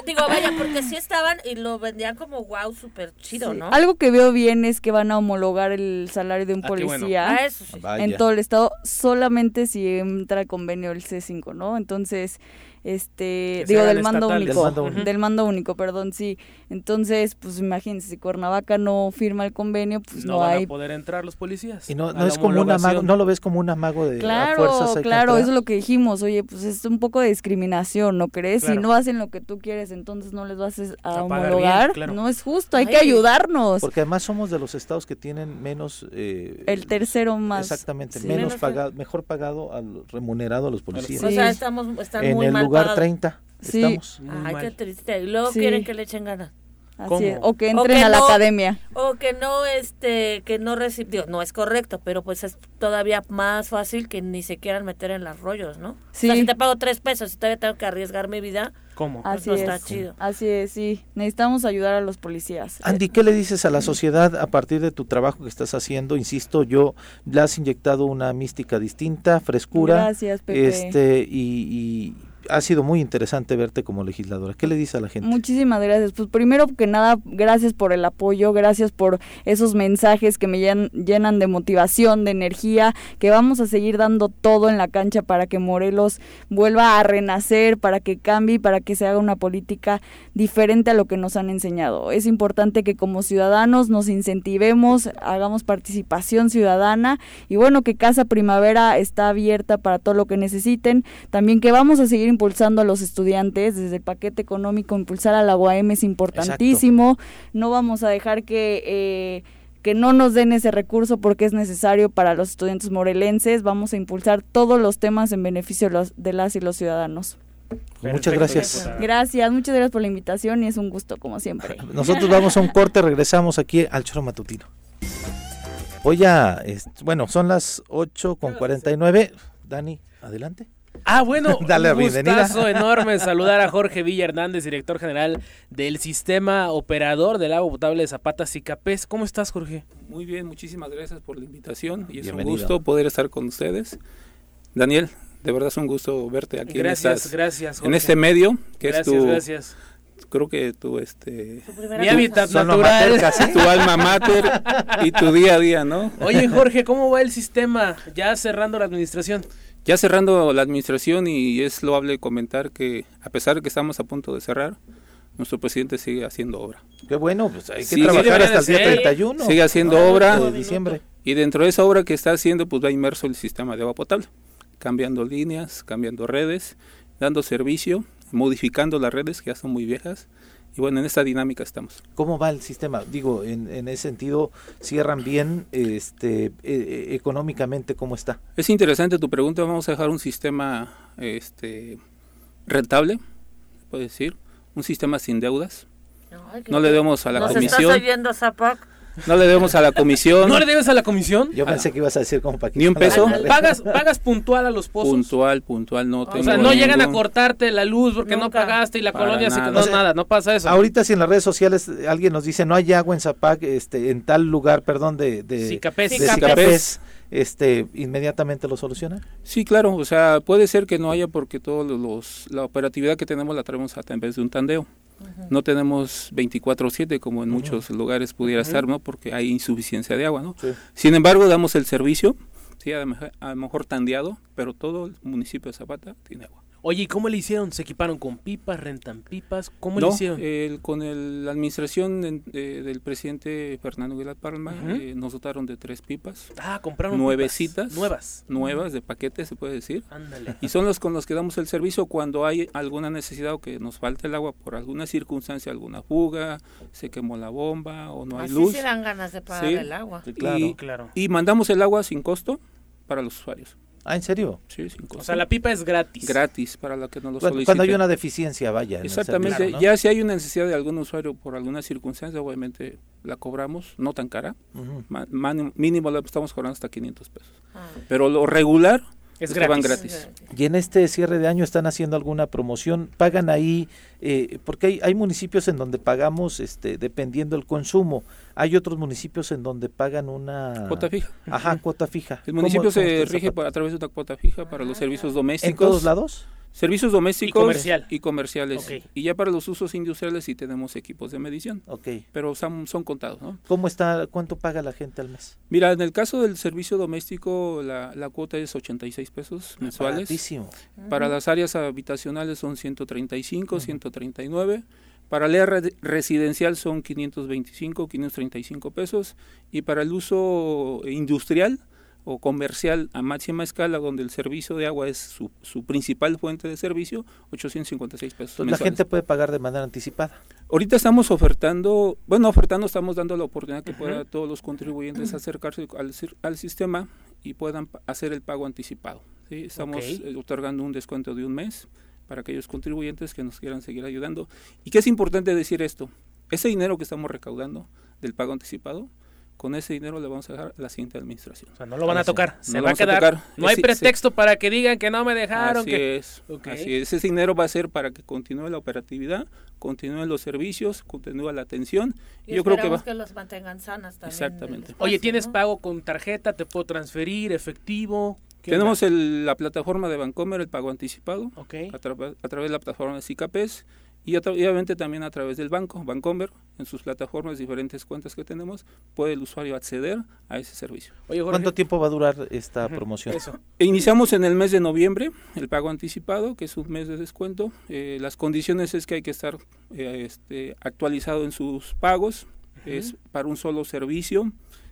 digo, vaya, porque sí estaban y lo vendían como wow, súper chido, ¿no? Algo que veo bien es que van a homologar el salario de un ah, policía ah, eso sí. en todo el estado solamente si entra convenio el C5, ¿no? Entonces, este digo del mando único del mando, único perdón sí. Entonces pues imagínense si Cuernavaca no firma el convenio pues no, no van hay a poder entrar los policías y no, no es como un amago no lo ves como un amago de claro claro eso es lo que dijimos oye pues es un poco de discriminación no crees si no hacen lo que tú quieres entonces no les vas a, homologar. no es justo hay que ayudarnos. Porque además somos de los estados que tienen menos eh, el tercero más. exactamente menos, pagado mejor pagado al remunerado a los policías. O sea estamos están en muy el mal lugar 30 sí. estamos. Ay, qué triste. Y luego quieren que le echen ganas. Así es. O que entren a la academia. O que no, este, que no recibió, no es correcto, pero pues es todavía más fácil que ni se quieran meter en los rollos, ¿no? Sí. O sea, si te pago tres pesos y todavía tengo que arriesgar mi vida, ¿Cómo? Pues Así no es. está chido. Así es, sí. Necesitamos ayudar a los policías. Andy, ¿qué le dices a la sociedad a partir de tu trabajo que estás haciendo? Insisto, yo le has inyectado una mística distinta, frescura. Gracias, Pepe. Este, y ha sido muy interesante verte como legisladora. ¿Qué le dice a la gente? Muchísimas gracias. Pues primero que nada, gracias por el apoyo, gracias por esos mensajes que me llenan de motivación, de energía, que vamos a seguir dando todo en la cancha para que Morelos vuelva a renacer, para que cambie, para que se haga una política diferente a lo que nos han enseñado. Es importante que como ciudadanos nos incentivemos, hagamos participación ciudadana y bueno, que Casa Primavera está abierta para todo lo que necesiten. También que vamos a seguir impulsando a los estudiantes, desde el paquete económico, impulsar a la UAM es importantísimo. No vamos a dejar que... Eh, que no nos den ese recurso porque es necesario para los estudiantes morelenses. Vamos a impulsar todos los temas en beneficio de, las y los ciudadanos. muchas gracias. Gracias, muchas gracias por la invitación y es un gusto como siempre. Nosotros vamos a un corte, regresamos aquí al Choro Matutino. Hoy ya, bueno, son las 8 con 49. Dani, adelante. Ah, bueno, Dale un gustazo enorme saludar a Jorge Villa Hernández, director general del Sistema Operador del Agua Potable de Zapatas y Capés. ¿Cómo estás, Jorge? Muy bien, muchísimas gracias por la invitación y es un gusto poder estar con ustedes. Daniel, de verdad es un gusto verte aquí gracias, en, gracias, en este medio que gracias, es tu, gracias. creo que tu este mi hábitat natural, tu alma mater y tu día a día, ¿no? Oye, Jorge, ¿cómo va el sistema ya cerrando la administración? Ya cerrando la administración y es loable comentar que a pesar de que estamos a punto de cerrar, nuestro presidente sigue haciendo obra. Qué bueno, pues hay que trabajar hasta el día 31. Sigue haciendo obra. De diciembre. Y dentro de esa obra que está haciendo, pues va inmerso el sistema de agua potable, cambiando líneas, cambiando redes, dando servicio, modificando las redes que ya son muy viejas y bueno, en esta dinámica estamos. ¿Cómo va el sistema? Digo, en, en ese sentido, ¿cierran bien este, e, e, económicamente? ¿Cómo está? Es interesante tu pregunta. Vamos a dejar un sistema este, rentable, puede decir, un sistema sin deudas. no le demos a la comisión. Zapac? No le debemos a la comisión. ¿No le debes a la comisión? Yo pensé que ibas a decir como para Ni un peso. ¿Pagas, pagas puntual a los pozos. Puntual, puntual, no O sea, no llegan a cortarte la luz porque no pagaste y la colonia se quedó nada, no pasa eso. Ahorita si en las redes sociales alguien nos dice no hay agua en Zapac, este, en tal lugar, perdón, de, de, Cicapés. este, inmediatamente lo soluciona. Sí, claro, o sea, puede ser que no haya porque todos los, la operatividad que tenemos la traemos a través de un tandeo. No tenemos 24/7 como en muchos lugares pudiera estar, ¿no? Porque hay insuficiencia de agua, ¿no? Sin embargo, damos el servicio, sí, a lo mejor tandeado, pero todo el municipio de Zapata tiene agua. Oye, ¿y cómo le hicieron? ¿Se equiparon con pipas, rentan pipas? ¿Cómo le hicieron? El, con la administración del presidente Fernando Aguilar Palma eh, nos dotaron de tres pipas. Ah, compraron nuevecitas. Nuevas. Nuevas, de paquete se puede decir. Ándale. Y son los con los que damos el servicio cuando hay alguna necesidad o que nos falta el agua por alguna circunstancia, alguna fuga, se quemó la bomba o no hay luz. se dan ganas de pagar el agua. claro, claro. Y mandamos el agua sin costo para los usuarios. Ah, ¿en serio? Sí, sin costo. O sea, la pipa es gratis. Gratis para la que no lo cuando, Cuando hay una deficiencia, vaya. Exactamente. Ya si hay una necesidad de algún usuario por alguna circunstancia, obviamente la cobramos, no tan cara. mínimo la estamos cobrando hasta 500 pesos. Ah. Pero lo regular Es gratis. van gratis. Y en este cierre de año están haciendo alguna promoción, pagan ahí, eh, porque hay, hay municipios en donde pagamos este, dependiendo del consumo, hay otros municipios en donde pagan una... Cuota fija. Ajá, cuota fija. El municipio ¿Cómo- cómo se rige a través de una cuota fija para los servicios domésticos. ¿En todos lados? Servicios domésticos comercial. y comerciales. Y ya para los usos industriales sí tenemos equipos de medición, Ok. pero son, son contados, ¿no? ¿Cómo está, cuánto paga la gente al mes? Mira, en el caso del servicio doméstico, la, la cuota es 86 pesos mensuales. Baratísimo. Para las áreas habitacionales son 135, 139. Para la área re- residencial son 525, 535 pesos. Y para el uso industrial o comercial a máxima escala, donde el servicio de agua es su, su principal fuente de servicio, 856 pesos. Entonces, la gente puede pagar de manera anticipada. Ahorita estamos ofertando, bueno, ofertando, estamos dando la oportunidad que puedan todos los contribuyentes acercarse al, sir- al sistema y puedan hacer el pago anticipado. ¿sí? Estamos eh, otorgando un descuento de un mes para aquellos contribuyentes que nos quieran seguir ayudando. Y que es importante decir esto, ese dinero que estamos recaudando del pago anticipado, con ese dinero le vamos a dejar a la siguiente administración. O sea, no lo van a tocar, no se lo va a quedar. tocar. No hay Sí, sí. pretexto para que digan que no me dejaron. Así que... es, así es. Ese dinero va a ser para que continúe la operatividad, continúen los servicios, continúe la atención. Y Y yo creo que va. que los mantengan sanas también. Exactamente. Oye, ¿tienes ¿no? pago con tarjeta? ¿Te puedo transferir? ¿Efectivo? ¿Qué Tenemos el- la plataforma de Bancomer, el pago anticipado, Ok. a, tra- a través de la plataforma de CICAPES y obviamente también a través del banco, Bancomer, en sus plataformas, diferentes cuentas que tenemos, puede el usuario acceder a ese servicio. Oye, Jorge, ¿Cuánto tiempo va a durar esta promoción? Eso. Iniciamos en el mes de noviembre el pago anticipado, que es un mes de descuento. Eh, las condiciones es que hay que estar eh, este, actualizado en sus pagos. Es para un solo servicio,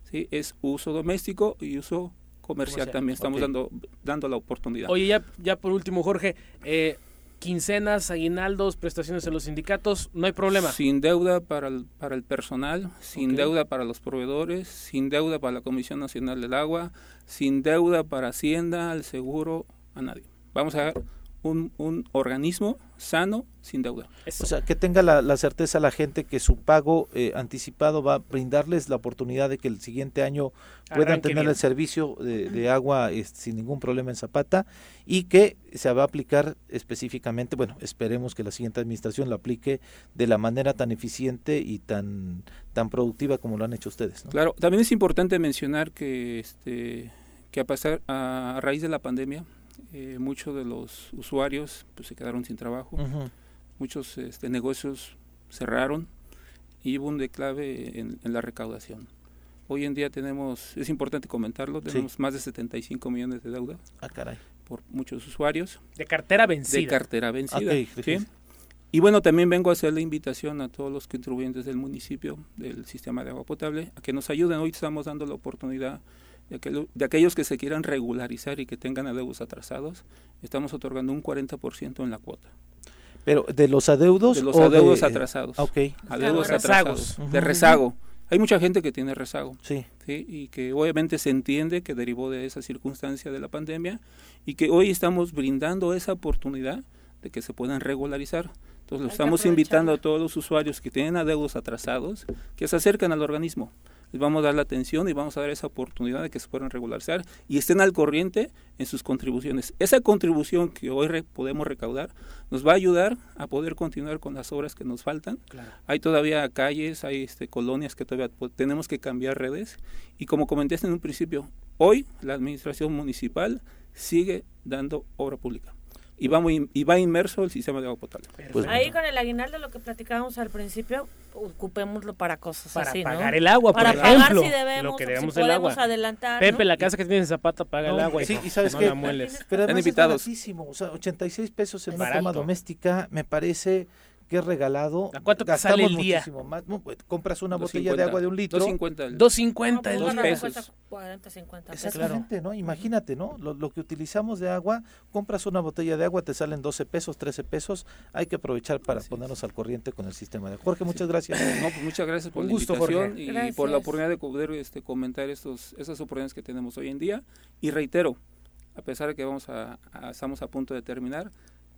¿sí? es uso doméstico y uso comercial, Comercial, también. Estamos dando, dando la oportunidad. Oye, ya, ya por último, Jorge, eh, quincenas, aguinaldos, prestaciones en los sindicatos, no hay problema. Sin deuda para el, para el personal, sin deuda para los proveedores, sin deuda para la Comisión Nacional del Agua, sin deuda para Hacienda, al seguro, a nadie. Vamos a ver un, un organismo sano, sin deuda. Eso. O sea, que tenga la, la certeza la gente que su pago eh, anticipado va a brindarles la oportunidad de que el siguiente año puedan Arranque tener bien. el servicio de, de agua este, sin ningún problema en Zapata y que se va a aplicar específicamente, bueno, esperemos que la siguiente administración lo aplique de la manera tan eficiente y tan, tan productiva como lo han hecho ustedes. ¿no? Claro, también es importante mencionar que, este, que a, pasar, a, a raíz de la pandemia, eh, muchos de los usuarios pues, se quedaron sin trabajo, muchos este, negocios cerraron y hubo un declave en, en la recaudación. Hoy en día tenemos, es importante comentarlo, tenemos más de 75 millones de deuda Ah, caray. por muchos usuarios De cartera vencida. de cartera vencida. Y bueno, también vengo a hacer la invitación a todos los contribuyentes del municipio, del sistema de agua potable, a que nos ayuden. Hoy estamos dando la oportunidad de, aquel- de aquellos que se quieran regularizar y que tengan adeudos atrasados, estamos otorgando un 40% en la cuota. Pero de los adeudos De los o adeudos de- atrasados. Ok, Adeudos Rezagos. atrasados. De rezago. Hay mucha gente que tiene rezago. sí. ¿sí? y que obviamente se entiende que derivó de esa circunstancia de la pandemia y que hoy estamos brindando esa oportunidad de que se puedan regularizar. Entonces, lo estamos invitando a todos los usuarios que tienen adeudos atrasados que se acerquen al organismo. Les vamos a dar la atención y vamos a dar esa oportunidad de que se puedan regularizar y estén al corriente en sus contribuciones. Esa contribución que hoy re- podemos recaudar nos va a ayudar a poder continuar con las obras que nos faltan Claro. hay todavía calles, hay este, colonias que todavía tenemos que cambiar redes. Y como comenté en un principio, hoy la administración municipal sigue dando obra pública. Y va, muy, y va inmerso el sistema de agua potable. Pues, Ahí con el aguinaldo, lo que platicábamos al principio, ocupémoslo para cosas Para así, ¿no? pagar el agua, Para por pagar ejemplo. si debemos, lo que debemos si del podemos agua. adelantar, Pepe, ¿no? la casa que tiene en Zapata paga el agua. sí, hijo. y sabes no qué? la mueles. Pero además es invitados. baratísimo, o sea, 86 pesos en una Barato. toma doméstica me parece que es regalado. ¿A cuánto te sale el día? muchísimo más. No, pues, compras una botella 2.50, de agua de un litro. 2.50 el- 2.50 No, el dos bueno, pesos. cuesta 40, 50 pesos. Exactamente, ¿no? Imagínate, ¿no? Lo, lo que utilizamos de agua, compras una botella de agua, te salen 12 pesos, 13 pesos. Hay que aprovechar para Así ponernos al corriente con el sistema de Jorge, muchas gracias. No, pues muchas gracias por Un la gusto, invitación Jorge. y Gracias. por la oportunidad de poder este, comentar estos, esas oportunidades que tenemos hoy en día. Y reitero, a pesar de que vamos a, a- estamos a punto de terminar,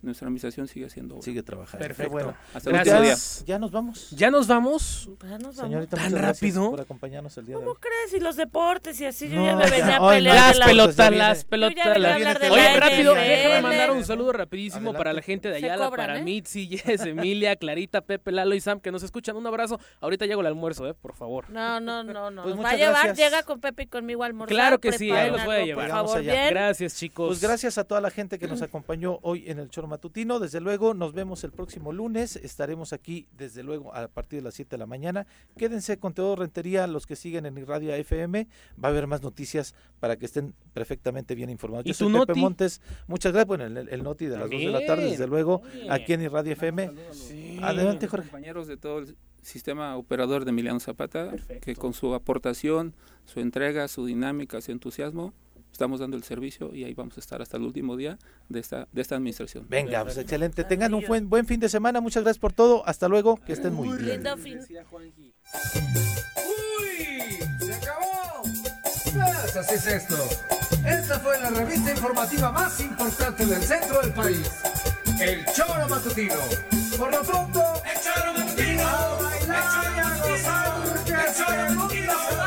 nuestra administración sigue siendo sigue trabajando. Perfecto. Bueno. Hasta gracias. ya, nos vamos. Ya nos vamos, ya nos vamos. señorita tan rápido. por acompañarnos el día ¿Cómo de hoy. crees y los deportes y así yo ya me venía a pelear las la... pelotas las pelotas las... oye rápido déjame mandar un saludo rapidísimo para la gente de Ayala cobran, para ¿eh? Mitzi Jess Emilia Clarita Pepe Lalo y Sam que nos escuchan. Un abrazo. Ahorita llego el almuerzo eh por favor. No no no no. Pues va a llevar gracias. llega con Pepe y conmigo al almorzar. Claro que sí ahí los voy a llevar. por favor allá. bien gracias chicos. Pues gracias a toda la gente que nos acompañó hoy en el Choro Matutino. Desde luego, nos vemos el próximo lunes. Estaremos aquí, desde luego, a partir de las 7 de la mañana. Quédense con todo Rentería, los que siguen en Radio FM. Va a haber más noticias para que estén perfectamente bien informados. ¿Y Yo soy Pepe? Montes. Muchas gracias. Bueno, el, el noti de las 2 de la tarde, desde luego, aquí en Radio FM. Adelante, Jorge. compañeros de todo el sistema operador de Emiliano Zapata, que con su aportación, su entrega, su dinámica, su entusiasmo, estamos dando el servicio y ahí vamos a estar hasta el último día de esta, de esta administración. Venga, pues excelente. Tengan un buen, buen fin de semana. Muchas gracias por todo. Hasta luego. Que estén muy bien. ¡Uy! ¡Se acabó! Pues, así es esto. Esta fue la revista informativa más importante del centro del país. El Choro Matutino. Por lo pronto, el Choro Matutino. A bailar Matutino. Y a gozar, el Choro Matutino.